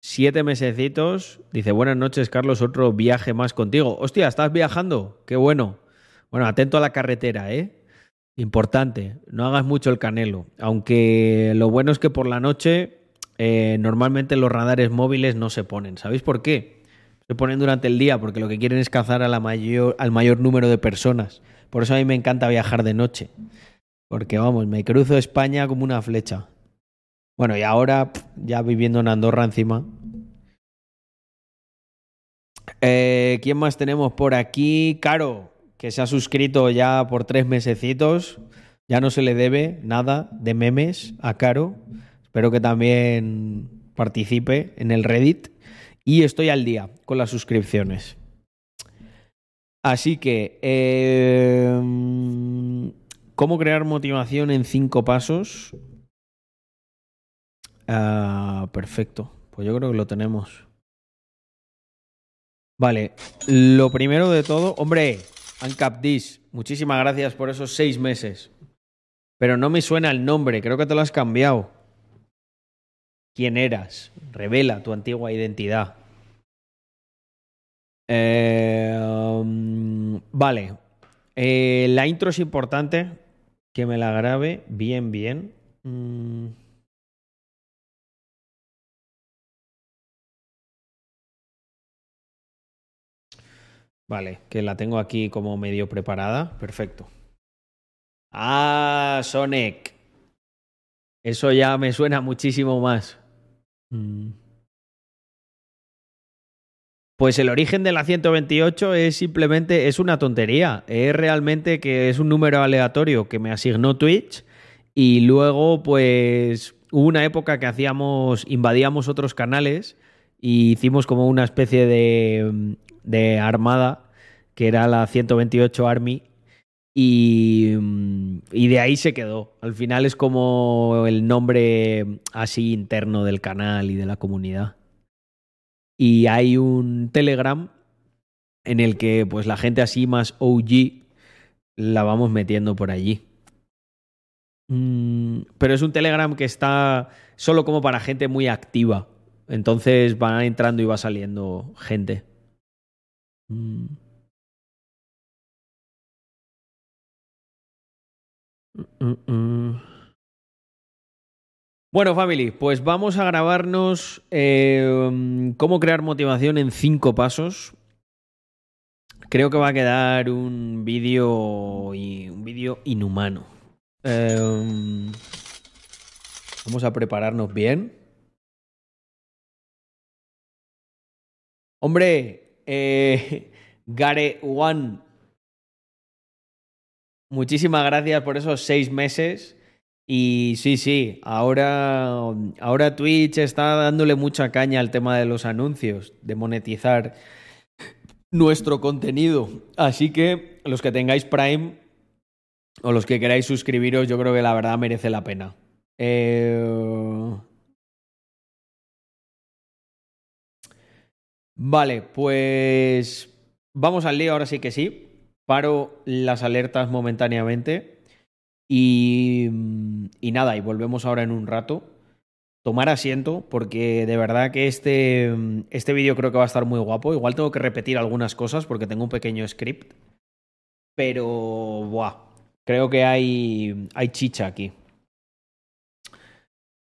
Siete mesecitos. Dice, buenas noches, Carlos, otro viaje más contigo. Hostia, ¿estás viajando? Qué bueno. Bueno, atento a la carretera, ¿eh? Importante, no hagas mucho el canelo. Aunque lo bueno es que por la noche eh, normalmente los radares móviles no se ponen. ¿Sabéis por qué? Se ponen durante el día porque lo que quieren es cazar al mayor número de personas. Por eso a mí me encanta viajar de noche. Porque vamos, me cruzo España como una flecha. Bueno, y ahora ya viviendo en Andorra encima. Eh, ¿Quién más tenemos por aquí? Caro, que se ha suscrito ya por tres mesecitos. Ya no se le debe nada de memes a Caro. Espero que también participe en el Reddit. Y estoy al día con las suscripciones. Así que, eh, ¿cómo crear motivación en cinco pasos? Ah, perfecto. Pues yo creo que lo tenemos. Vale, lo primero de todo, hombre, Uncapdis, muchísimas gracias por esos seis meses. Pero no me suena el nombre, creo que te lo has cambiado. ¿Quién eras? Revela tu antigua identidad. Eh, vale. Eh, la intro es importante. Que me la grabe bien, bien. Mm. Vale, que la tengo aquí como medio preparada. Perfecto. Ah, Sonic. Eso ya me suena muchísimo más. Mm. Pues el origen de la 128 es simplemente, es una tontería. Es realmente que es un número aleatorio que me asignó Twitch y luego pues hubo una época que hacíamos, invadíamos otros canales y hicimos como una especie de, de armada que era la 128 Army y, y, de ahí se quedó. Al final es como el nombre así interno del canal y de la comunidad. Y hay un Telegram en el que pues la gente así más OG la vamos metiendo por allí. Mm, pero es un Telegram que está solo como para gente muy activa. Entonces va entrando y va saliendo gente. Bueno, family, pues vamos a grabarnos eh, cómo crear motivación en cinco pasos. Creo que va a quedar un vídeo un vídeo inhumano. Eh, vamos a prepararnos bien. Hombre, eh, Gare One, muchísimas gracias por esos seis meses. Y sí, sí, ahora, ahora Twitch está dándole mucha caña al tema de los anuncios, de monetizar nuestro contenido. Así que los que tengáis Prime o los que queráis suscribiros, yo creo que la verdad merece la pena. Eh... Vale, pues vamos al lío ahora sí que sí. Paro las alertas momentáneamente. Y, y nada, y volvemos ahora en un rato. Tomar asiento, porque de verdad que este, este vídeo creo que va a estar muy guapo. Igual tengo que repetir algunas cosas porque tengo un pequeño script. Pero, buah, creo que hay, hay chicha aquí.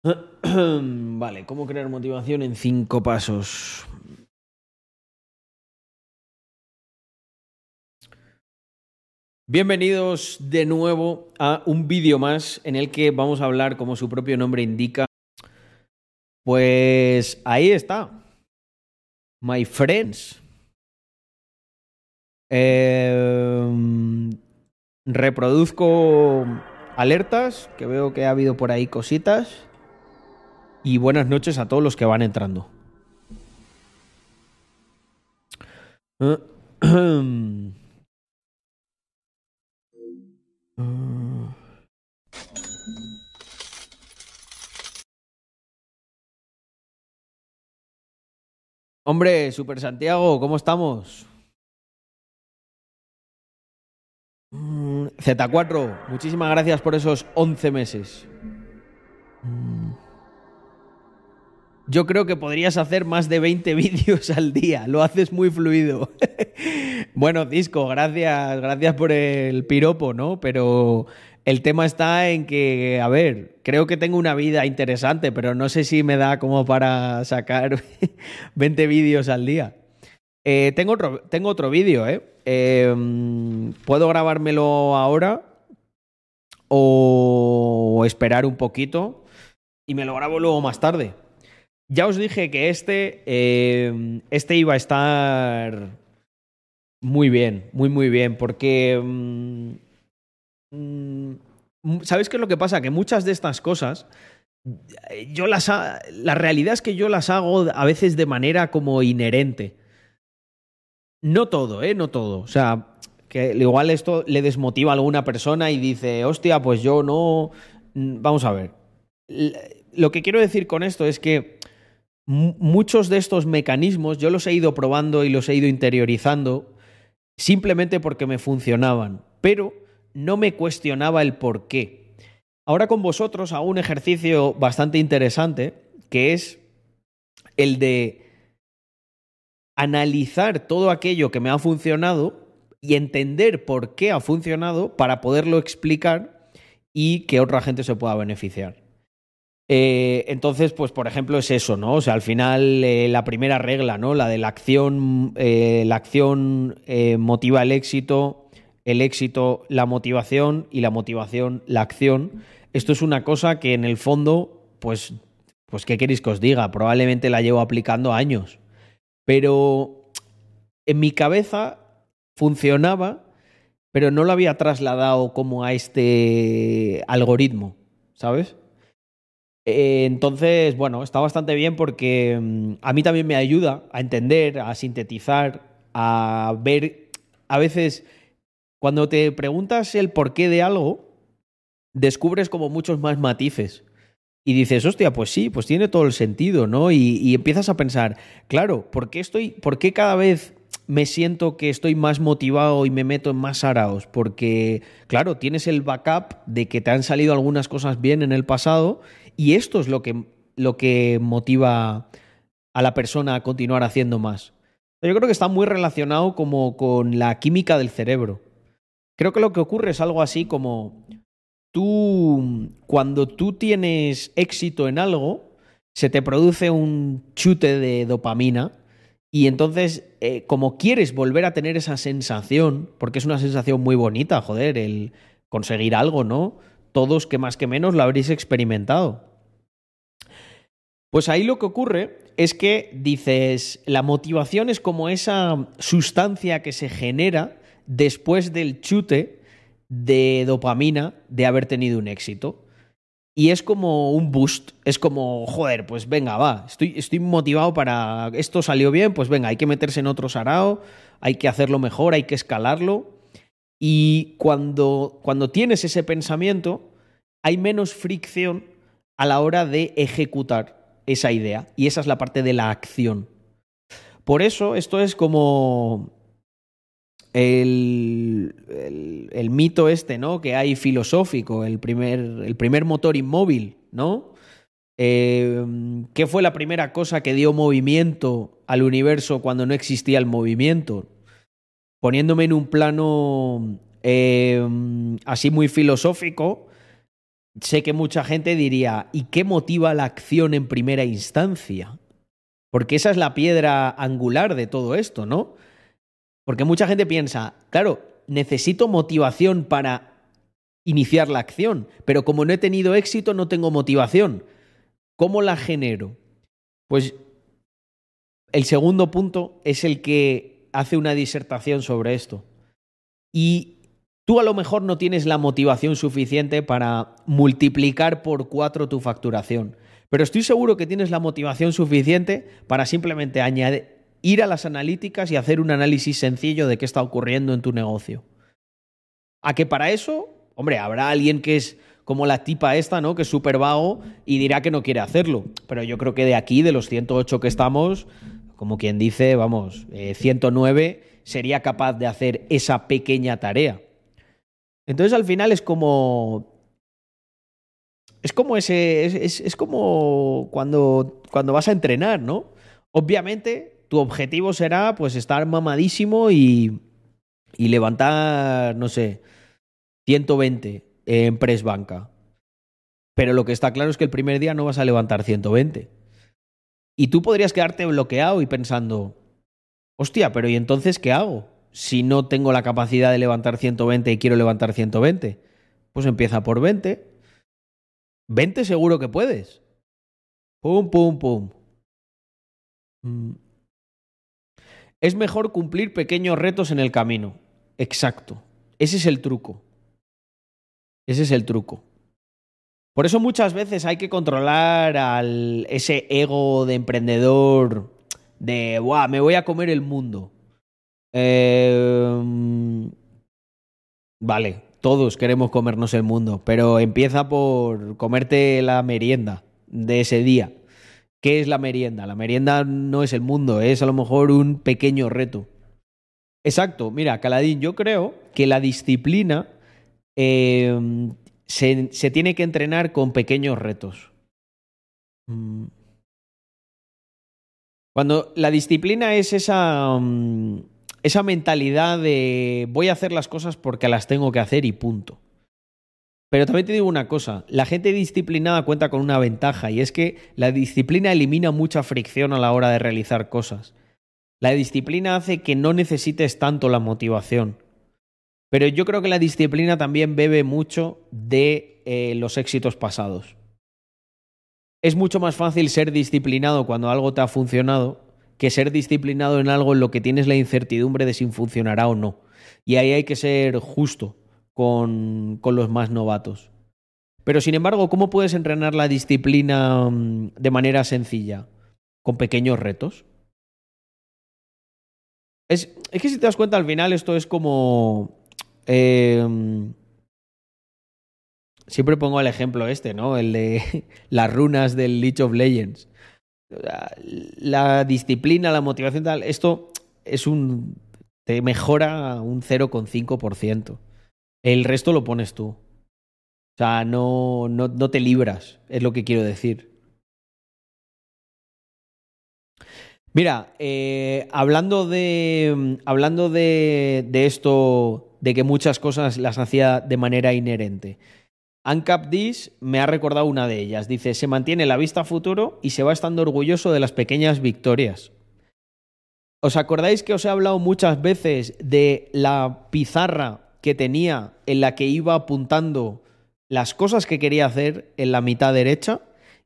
vale, ¿cómo crear motivación en cinco pasos? Bienvenidos de nuevo a un vídeo más en el que vamos a hablar, como su propio nombre indica, pues ahí está. My friends. Eh, reproduzco alertas, que veo que ha habido por ahí cositas. Y buenas noches a todos los que van entrando. Hombre, Super Santiago, ¿cómo estamos? Mm, Z4, muchísimas gracias por esos 11 meses. Mm. yo creo que podrías hacer más de 20 vídeos al día. Lo haces muy fluido. bueno, Disco, gracias, gracias por el piropo, ¿no? Pero el tema está en que, a ver, creo que tengo una vida interesante, pero no sé si me da como para sacar 20 vídeos al día. Eh, tengo otro, tengo otro vídeo, ¿eh? Em, Puedo grabármelo ahora o esperar un poquito y me lo grabo luego más tarde. Ya os dije que este, em, este iba a estar muy bien, muy, muy bien, porque... Mm, mm, ¿Sabes qué es lo que pasa? Que muchas de estas cosas, yo las... La realidad es que yo las hago a veces de manera como inherente. No todo, ¿eh? No todo. O sea, que igual esto le desmotiva a alguna persona y dice, hostia, pues yo no... Vamos a ver. Lo que quiero decir con esto es que muchos de estos mecanismos yo los he ido probando y los he ido interiorizando simplemente porque me funcionaban, pero no me cuestionaba el por qué. Ahora con vosotros hago un ejercicio bastante interesante que es el de analizar todo aquello que me ha funcionado y entender por qué ha funcionado para poderlo explicar y que otra gente se pueda beneficiar. Eh, entonces, pues por ejemplo es eso, ¿no? O sea, al final eh, la primera regla, ¿no? La de la acción, eh, la acción motiva el éxito, el éxito la motivación y la motivación la acción. Esto es una cosa que en el fondo, pues, pues ¿qué queréis que os diga? Probablemente la llevo aplicando años. Pero en mi cabeza funcionaba, pero no lo había trasladado como a este algoritmo, ¿sabes? Eh, entonces, bueno, está bastante bien porque mm, a mí también me ayuda a entender, a sintetizar, a ver, a veces, cuando te preguntas el porqué de algo, descubres como muchos más matices. Y dices, hostia, pues sí, pues tiene todo el sentido, ¿no? Y, empiezas a pensar, claro, ¿por qué estoy, por qué cada vez me siento que estoy más motivado y me meto en más araos? Porque, claro, tienes el backup de que te han salido algunas cosas bien en el pasado y esto es lo que, lo que motiva a la persona a continuar haciendo más. Yo creo que está muy relacionado como con la química del cerebro. Creo que lo que ocurre es algo así como tú, cuando tú tienes éxito en algo, se te produce un chute de dopamina y entonces, eh, como quieres volver a tener esa sensación, porque es una sensación muy bonita, joder, el conseguir algo, ¿no? Todos que más que menos lo habréis experimentado. Pues ahí lo que ocurre es que dices, la motivación es como esa sustancia que se genera después del chute de dopamina de haber tenido un éxito. Y es como un boost, es como, joder, pues venga, va, estoy, estoy motivado para, esto salió bien, pues venga, hay que meterse en otro sarao, hay que hacerlo mejor, hay que escalarlo. Y cuando, cuando tienes ese pensamiento, hay menos fricción a la hora de ejecutar esa idea. Y esa es la parte de la acción. Por eso esto es como el, el, mito este, ¿no? Que hay filosófico, el primer, el primer motor inmóvil, ¿no? Eh, ¿Qué fue la primera cosa que dio movimiento al universo cuando no existía el movimiento? Poniéndome en un plano eh, así muy filosófico, sé que mucha gente diría, ¿y qué motiva la acción en primera instancia? Porque esa es la piedra angular de todo esto, ¿no? Porque mucha gente piensa, claro, necesito motivación para iniciar la acción, pero como no he tenido éxito, no tengo motivación. ¿Cómo la genero? Pues el segundo punto es el que hace una disertación sobre esto. Y tú a lo mejor no tienes la motivación suficiente para multiplicar por cuatro tu facturación, pero estoy seguro que tienes la motivación suficiente para simplemente ir a las analíticas y hacer un análisis sencillo de qué está ocurriendo en tu negocio. A que para eso, hombre, habrá alguien que es como la tipa esta, ¿no? Que es súper vago y dirá que no quiere hacerlo. Pero yo creo que de aquí, de los 108 que estamos, como quien dice, vamos, 109 eh, sería capaz de hacer esa pequeña tarea. Entonces al final es como... es como ese. Es, como cuando, cuando vas a entrenar, ¿no? Obviamente, tu objetivo será pues estar mamadísimo y, y levantar, no sé, 120 en press banca. Pero lo que está claro es que el primer día no vas a levantar 120. Y tú podrías quedarte bloqueado y pensando, hostia, pero ¿y entonces qué hago? Si no tengo la capacidad de levantar 120 y quiero levantar 120. Pues empieza por 20. 20 seguro que puedes. Pum, pum, pum. Mm. Es mejor cumplir pequeños retos en el camino. Exacto. Ese es el truco. Ese es el truco. Por eso muchas veces hay que controlar al, ese ego de emprendedor de, ¡buah! Me voy a comer el mundo. Em, vale, todos queremos comernos el mundo, pero empieza por comerte la merienda de ese día. ¿Qué es la merienda? La merienda no es el mundo, es a lo mejor un pequeño reto. Exacto, mira, Caladín, yo creo que la disciplina em, se, tiene que entrenar con pequeños retos. Mm. Cuando la disciplina es esa, mm, esa mentalidad de voy a hacer las cosas porque las tengo que hacer y punto. Pero también te digo una cosa, la gente disciplinada cuenta con una ventaja y es que la disciplina elimina mucha fricción a la hora de realizar cosas. La disciplina hace que no necesites tanto la motivación. Pero yo creo que la disciplina también bebe mucho de eh, los éxitos pasados. Es mucho más fácil ser disciplinado cuando algo te ha funcionado que ser disciplinado en algo en lo que tienes la incertidumbre de si funcionará o no. Y ahí hay que ser justo con, con los más novatos. Pero sin embargo, ¿cómo puedes entrenar la disciplina mm, de manera sencilla? Con pequeños retos. Es, es, que si te das cuenta, al final esto es como Em, siempre pongo el ejemplo este, ¿no? El de las runas del League of Legends. La disciplina, la motivación, tal, esto es un. te mejora un 0,5%. El resto lo pones tú. O sea, no, no, no te libras, es lo que quiero decir. Mira, eh, hablando de. Hablando de, de esto de que muchas cosas las hacía de manera inherente. Ancap Dis me ha recordado una de ellas. Dice, se mantiene la vista a futuro y se va estando orgulloso de las pequeñas victorias. ¿Os acordáis que os he hablado muchas veces de la pizarra que tenía en la que iba apuntando las cosas que quería hacer en la mitad derecha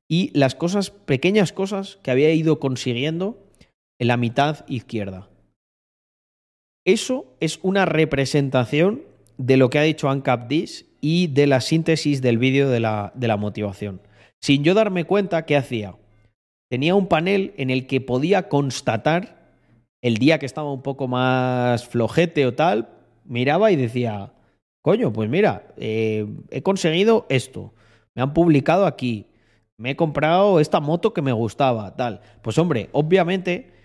y las cosas, pequeñas cosas que había ido consiguiendo en la mitad izquierda? Eso es una representación de lo que ha dicho Ancap Dis y de la síntesis del vídeo de la, motivación. Sin yo darme cuenta, ¿qué hacía? Tenía un panel en el que podía constatar el día que estaba un poco más flojete o tal, miraba y decía, coño, pues mira, eh, he conseguido esto, me han publicado aquí, me he comprado esta moto que me gustaba, tal. Pues hombre, obviamente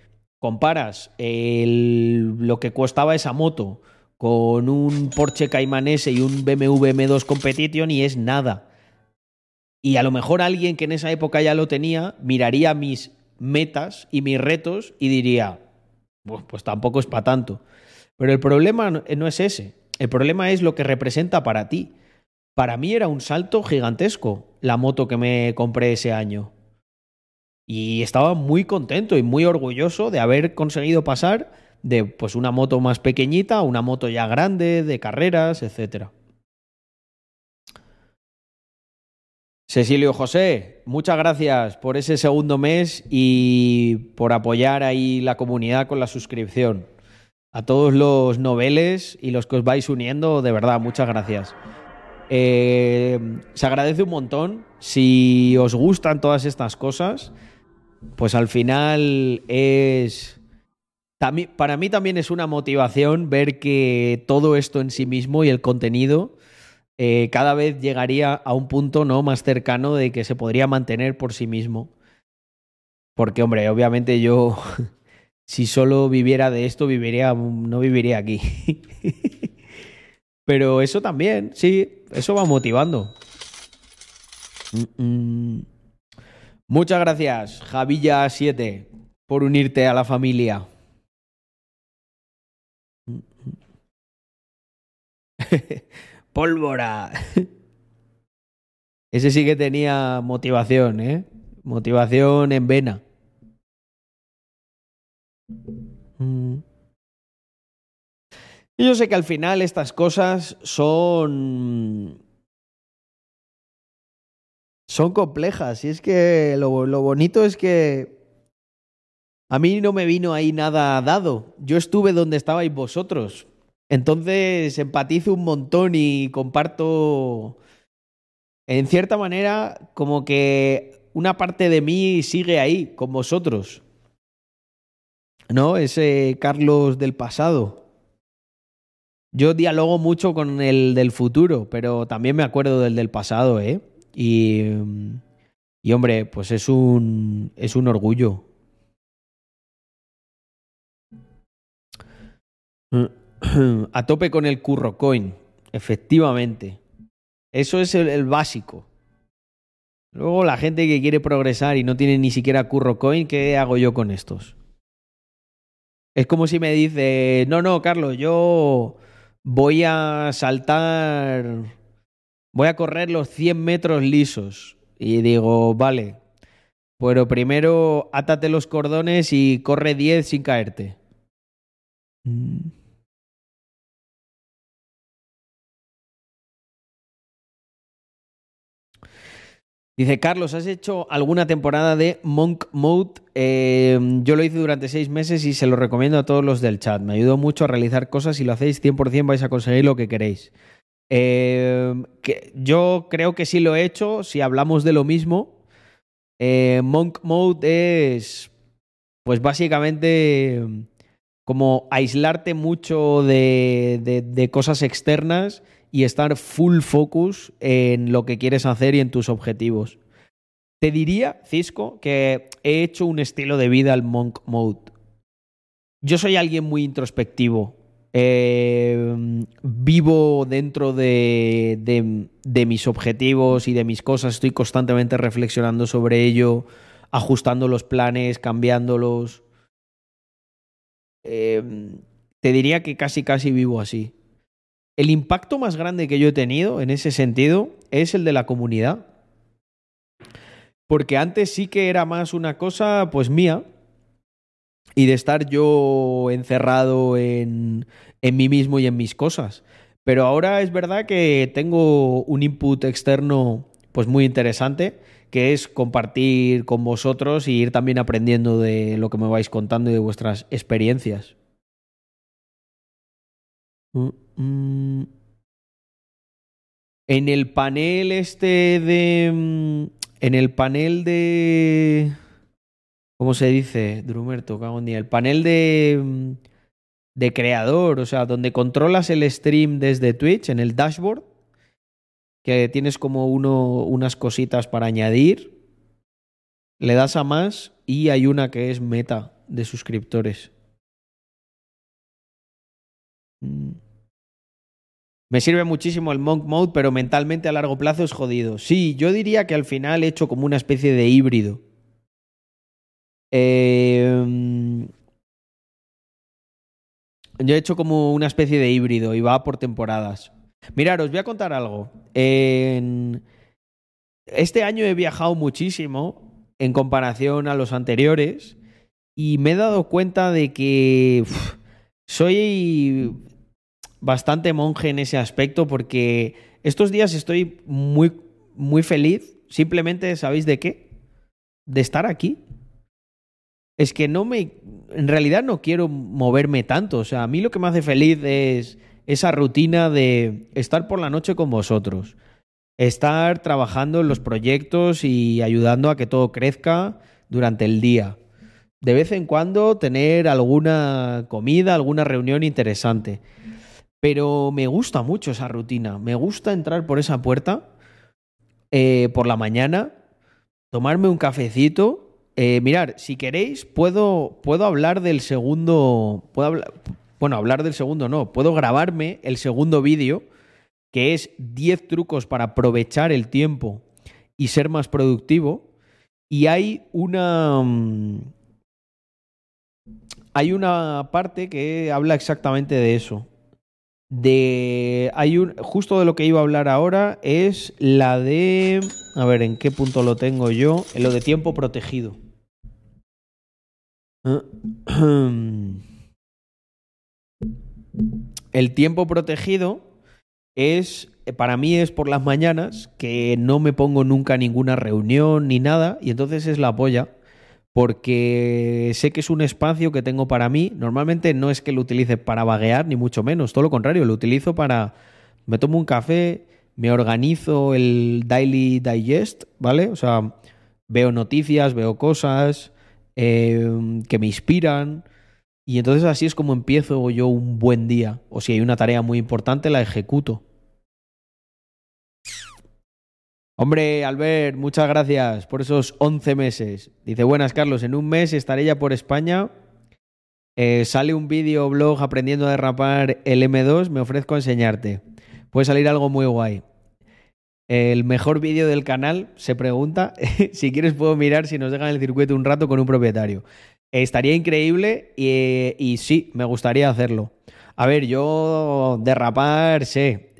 comparas lo que costaba esa moto con un Porsche Cayman S y un BMW M2 Competition y es nada. Y a lo mejor alguien que en esa época ya lo tenía miraría mis metas y mis retos y diría, pues, pues tampoco es para tanto. Pero el problema no es ese. El problema es lo que representa para ti. Para mí era un salto gigantesco la moto que me compré ese año. Y estaba muy contento y muy orgulloso de haber conseguido pasar de pues una moto más pequeñita a una moto ya grande, de carreras, etc. Cecilio José, muchas gracias por ese segundo mes y por apoyar ahí la comunidad con la suscripción. A todos los noveles y los que os vais uniendo, de verdad, muchas gracias. Eh, se agradece un montón. Si os gustan todas estas cosas, pues al final es... Para mí también es una motivación ver que todo esto en sí mismo y el contenido eh, cada vez llegaría a un punto ¿no? más cercano de que se podría mantener por sí mismo. Porque, hombre, obviamente yo, si solo viviera de esto, viviría, no viviría aquí. Pero eso también, sí, eso va motivando. Mm, mm. Muchas gracias, Javilla7, por unirte a la familia. Pólvora. Ese sí que tenía motivación, ¿eh? Motivación en vena. Mm. Y yo sé que al final estas cosas son. Son complejas. Y es que lo, lo bonito es que. A mí no me vino ahí nada dado. Yo estuve donde estabais vosotros. Entonces empatizo un montón y comparto. En cierta manera, como que una parte de mí sigue ahí, con vosotros. ¿No? Ese Carlos del pasado. Yo dialogo mucho con el del futuro, pero también me acuerdo del del pasado, ¿eh? Y, y hombre, pues es un, es un orgullo. A tope con el curro coin, efectivamente. Eso es el, básico. Luego la gente que quiere progresar y no tiene ni siquiera curro coin, ¿qué hago yo con estos? Es como si me dice, no, no, Carlos, yo voy a saltar, voy a correr los 100 metros lisos. Y digo, vale, pero primero átate los cordones y corre 10 sin caerte. Mm. Dice Carlos, ¿has hecho alguna temporada de Monk Mode? Eh, yo lo hice durante seis meses y se lo recomiendo a todos los del chat. Me ayudó mucho a realizar cosas. Si lo hacéis 100% vais a conseguir lo que queréis. Que yo creo que sí lo he hecho. Si hablamos de lo mismo, eh, Monk Mode es, pues básicamente como aislarte mucho de, de, de cosas externas y estar full focus en lo que quieres hacer y en tus objetivos. Te diría, Cisco, que he hecho un estilo de vida al monk mode. Yo soy alguien muy introspectivo. Eh, vivo dentro de, mis objetivos y de mis cosas. Estoy constantemente reflexionando sobre ello, ajustando los planes, cambiándolos. Eh, te diría que casi, casi vivo así. El impacto más grande que yo he tenido en ese sentido es el de la comunidad. Porque antes sí que era más una cosa, pues mía, y de estar yo encerrado en, en mí mismo y en mis cosas. Pero ahora es verdad que tengo un input externo pues muy interesante, que es compartir con vosotros y ir también aprendiendo de lo que me vais contando y de vuestras experiencias. Mm. En el panel este de. En el panel de. ¿Cómo se dice? Drumerto, cago en día. El panel de. De creador, o sea, donde controlas el stream desde Twitch, en el dashboard, que tienes como uno, unas cositas para añadir, le das a más y hay una que es meta de suscriptores. Mm. Me sirve muchísimo el Monk Mode, pero mentalmente a largo plazo es jodido. Sí, yo diría que al final he hecho como una especie de híbrido. Eh... Yo he hecho como una especie de híbrido y va por temporadas. Mirad, os voy a contar algo. Este año he viajado muchísimo en comparación a los anteriores y me he dado cuenta de que soy bastante monje en ese aspecto porque estos días estoy muy, muy feliz. Simplemente, ¿sabéis de qué? De estar aquí. Es que no me. En realidad no quiero moverme tanto. O sea, a mí lo que me hace feliz es esa rutina de estar por la noche con vosotros. Estar trabajando en los proyectos y ayudando a que todo crezca durante el día. De vez en cuando tener alguna comida, alguna reunión interesante. Pero me gusta mucho esa rutina. Me gusta entrar por esa puerta eh, por la mañana, tomarme un cafecito. Eh, mirar, si queréis, puedo, puedo hablar del segundo. Puedo bueno, hablar del segundo no. Puedo grabarme el segundo vídeo, que es 10 trucos para aprovechar el tiempo y ser más productivo. Y hay una. mm, Hay una parte que habla exactamente de eso. De. Hay un. Justo de lo que iba a hablar ahora es la de. A ver, ¿en qué punto lo tengo yo? Lo de tiempo protegido. El tiempo protegido es, para mí es por las mañanas, que no me pongo nunca ninguna reunión ni nada, y entonces es la polla, porque sé que es un espacio que tengo para mí. Normalmente no es que lo utilice para vaguear, ni mucho menos, todo lo contrario, lo utilizo para, me tomo un café, me organizo el Daily Digest, ¿vale? O sea, veo noticias, veo cosas eh, que me inspiran. Y entonces así es como empiezo yo un buen día. O si hay una tarea muy importante, la ejecuto. Hombre, Albert, muchas gracias por esos 11 meses. Dice, buenas Carlos, en un mes estaré ya por España. Eh, sale un vídeo blog aprendiendo a derrapar el M2, me ofrezco a enseñarte. Puede salir algo muy guay. El mejor vídeo del canal, se pregunta. si quieres puedo mirar si nos dejan el circuito un rato con un propietario. Estaría increíble y, y, sí, me gustaría hacerlo. A ver, yo derrapar sé.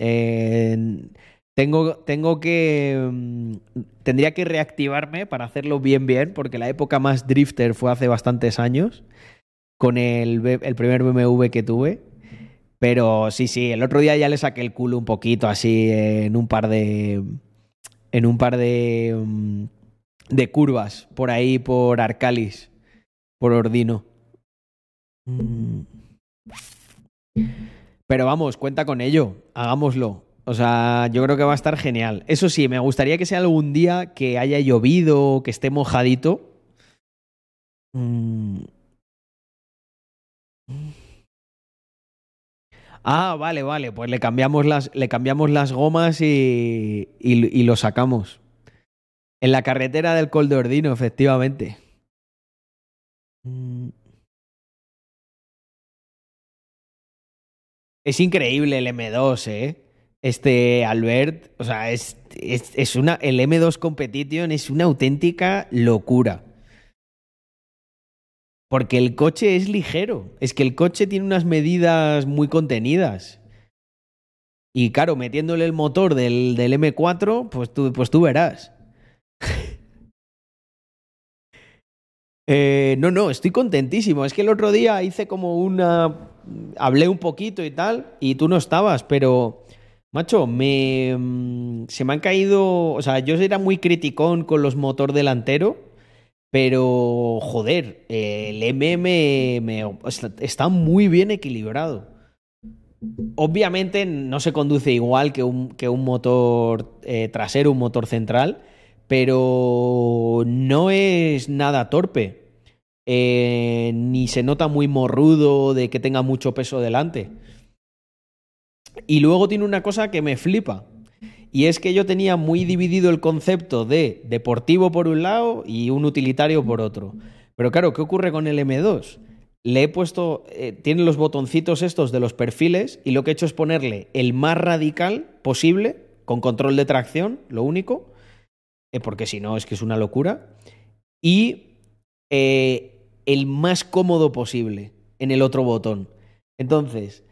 Tengo, tengo que. mm, Tendría que reactivarme para hacerlo bien, bien, porque la época más drifter fue hace bastantes años, con el, el primer BMW que tuve. Pero sí, sí, el otro día ya le saqué el culo un poquito así en un par de. En un par de. mm, de curvas por ahí, por Arcalis por Ordino. Mm. Pero vamos, cuenta con ello, hagámoslo. O sea, yo creo que va a estar genial. Eso sí, me gustaría que sea algún día que haya llovido, que esté mojadito. Mm. Ah, vale, vale, pues le cambiamos las, le cambiamos las gomas y, y, lo sacamos. En la carretera del Col de Ordino, efectivamente. Mm. Es increíble el M2, ¿eh? Este Albert, o sea, es, es, es una, el M2 Competition es una auténtica locura. Porque el coche es ligero. Es que el coche tiene unas medidas muy contenidas. Y claro, metiéndole el motor del, del M4, pues tú, pues tú verás. Eh, no, no, estoy contentísimo. Es que el otro día hice como una. Hablé un poquito y tal, y tú no estabas, pero. Macho, me. mm, Se me han caído. O sea, yo era muy criticón con los motor delantero, pero. Joder, el M me, me- está muy bien equilibrado. Obviamente no se conduce igual que un, que un motor eh, trasero, un motor central, pero no es nada torpe. Eh, ni se nota muy morrudo de que tenga mucho peso delante. Y luego tiene una cosa que me flipa. Y es que yo tenía muy dividido el concepto de deportivo por un lado y un utilitario por otro. Pero claro, ¿qué ocurre con el M2? Le he puesto, eh, tiene los botoncitos estos de los perfiles y lo que he hecho es ponerle el más radical posible, con control de tracción, lo único, eh, porque si no es que es una locura, y eh, el más cómodo posible en el otro botón. Entonces,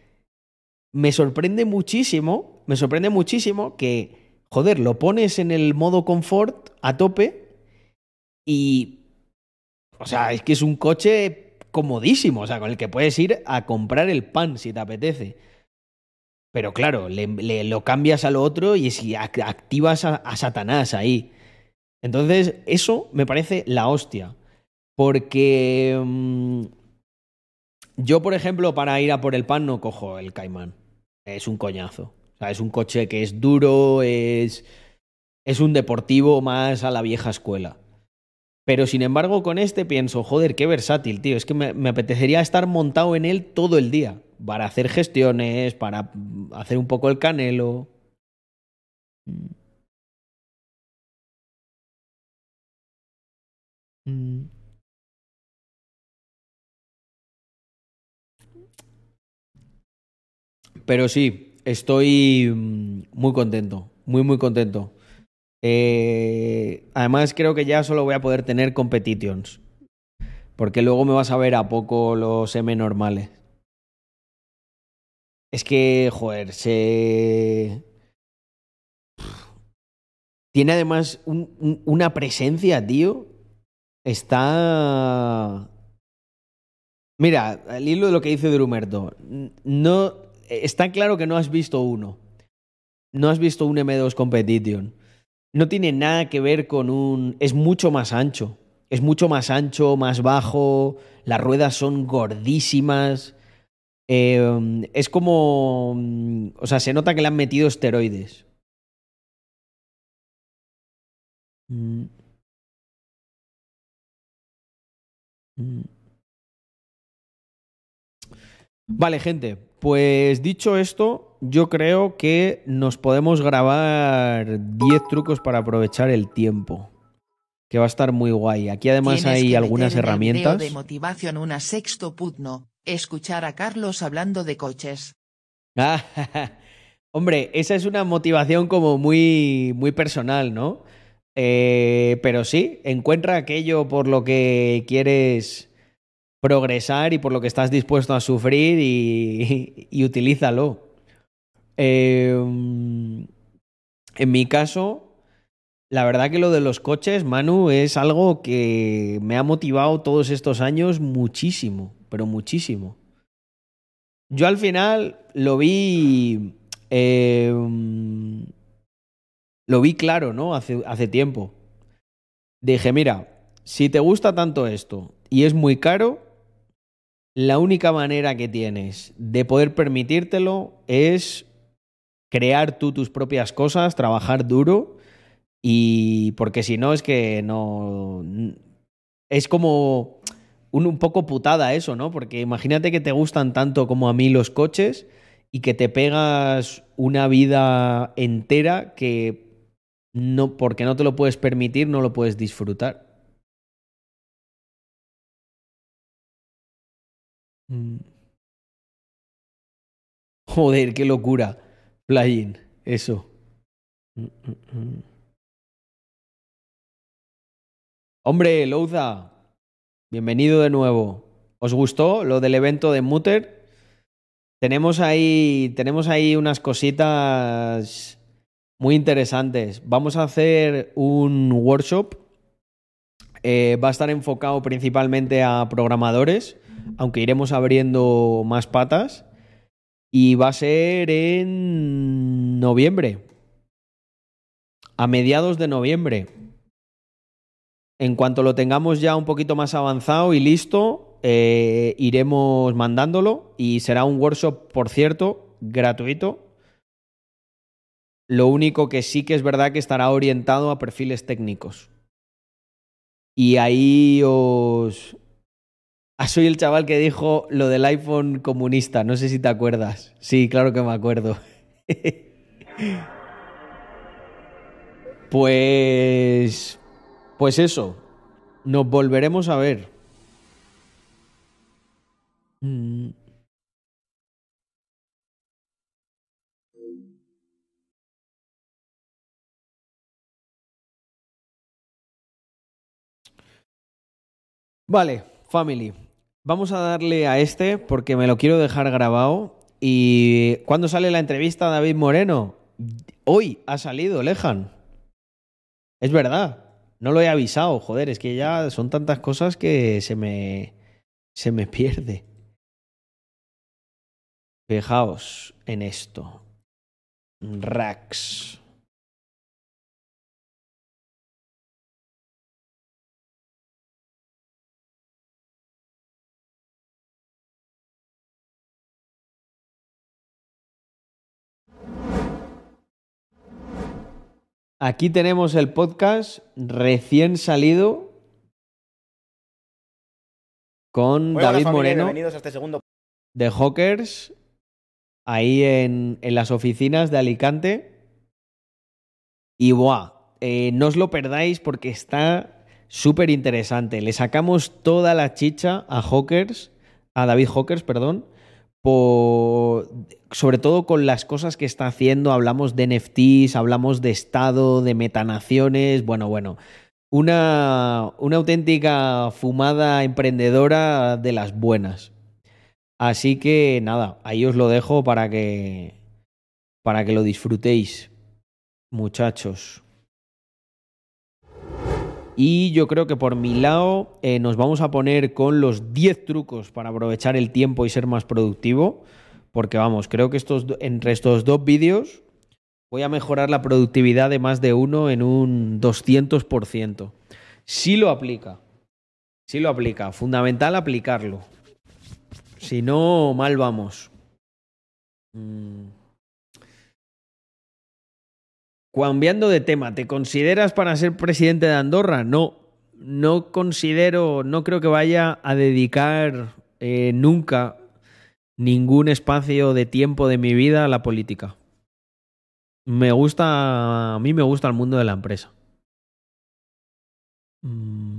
me sorprende muchísimo, me sorprende muchísimo que, joder, lo pones en el modo confort a tope y, o sea, es que es un coche comodísimo, o sea, con el que puedes ir a comprar el pan si te apetece. Pero claro, le, lo cambias a lo otro y si ac- activas a, a Satanás ahí. Entonces, eso me parece la hostia. Porque mm, yo, por ejemplo, para ir a por el pan no cojo el Caimán. Es un coñazo. O sea, es un coche que es duro, es, es un deportivo más a la vieja escuela. Pero sin embargo, con este pienso, joder, qué versátil, tío. Es que me, me apetecería estar montado en él todo el día. Para hacer gestiones, para mm, hacer un poco el canelo. Mm. Pero sí, estoy mm, muy contento, muy, muy contento. Eh, además, creo que ya solo voy a poder tener competitions. Porque luego me vas a ver a poco los M normales. Es que, joder, se. Tiene además un- un- una presencia, tío. Está. Mira, al hilo de lo que dice Drumerto, no. Está claro que no has visto uno. No has visto un M2 Competition. No tiene nada que ver con un. Es mucho más ancho. Es mucho más ancho, más bajo. Las ruedas son gordísimas. Eh, es como. O sea, se nota que le han metido esteroides. Mm. Mm. Vale, gente. Pues dicho esto, yo creo que nos podemos grabar 10 trucos para aprovechar el tiempo. Que va a estar muy guay. Aquí además Tienes hay algunas herramientas. de motivación una sexto putno, escuchar a Carlos hablando de coches. Ah, hombre, esa es una motivación como muy, muy personal, ¿no? Eh, pero sí, encuentra aquello por lo que quieres progresar y por lo que estás dispuesto a sufrir y, y utilízalo. Eh, en mi caso, la verdad que lo de los coches, Manu, es algo que me ha motivado todos estos años muchísimo, pero muchísimo. Yo al final lo vi. eh, lo vi claro, ¿no? Hace, hace tiempo. Dije, mira, si te gusta tanto esto y es muy caro, la única manera que tienes de poder permitírtelo es crear tú tus propias cosas, trabajar duro y porque si no es que no... Es como un, poco putada eso, ¿no? Porque imagínate que te gustan tanto como a mí los coches y que te pegas una vida entera que no, porque no te lo puedes permitir, no lo puedes disfrutar. Mm. Joder, qué locura. Plugin, eso. Mm, mm. Hombre, Louza, bienvenido de nuevo. ¿Os gustó lo del evento de Mutter? Tenemos ahí, tenemos ahí unas cositas muy interesantes. Vamos a hacer un workshop. Eh, va a estar enfocado principalmente a programadores, aunque iremos abriendo más patas. Y va a ser en noviembre. A mediados de noviembre. En cuanto lo tengamos ya un poquito más avanzado y listo, eh, iremos mandándolo y será un workshop, por cierto, gratuito. Lo único que sí que es verdad que estará orientado a perfiles técnicos. Y ahí os... Ah, soy el chaval que dijo lo del iPhone comunista, no sé si te acuerdas. Sí, claro que me acuerdo. pues... Pues eso, nos volveremos a ver. Mm. Vale, family. Vamos a darle a este porque me lo quiero dejar grabado. ¿Y cuándo sale la entrevista a David Moreno? Hoy ha salido, Lejan. Es verdad. No lo he avisado, joder, es que ya son tantas cosas que se me se me pierde. Fijaos en esto. Rax. Aquí tenemos el podcast recién salido con Muy David familia, Moreno Bienvenidos a este segundo de Hawkers ahí en, en las oficinas de Alicante. Y buah, eh, no os lo perdáis porque está súper interesante. Le sacamos toda la chicha a Hawkers, a David Hawkers, perdón, sobre todo con las cosas que está haciendo, hablamos de NFTs, hablamos de Estado, de metanaciones, bueno, bueno, una, una auténtica fumada emprendedora de las buenas. Así que nada, ahí os lo dejo para que, para que lo disfrutéis, muchachos. Y yo creo que por mi lado eh, nos vamos a poner con los 10 trucos para aprovechar el tiempo y ser más productivo. Porque vamos, creo que estos, entre estos dos vídeos voy a mejorar la productividad de más de uno en un 200%. Sí lo aplica. Sí lo aplica. Fundamental aplicarlo. Si no, mal vamos. Mm. Cambiando de tema, ¿te consideras para ser presidente de Andorra? No, no considero, no creo que vaya a dedicar eh, nunca ningún espacio de tiempo de mi vida a la política. Me gusta, a mí me gusta el mundo de la empresa. Mm.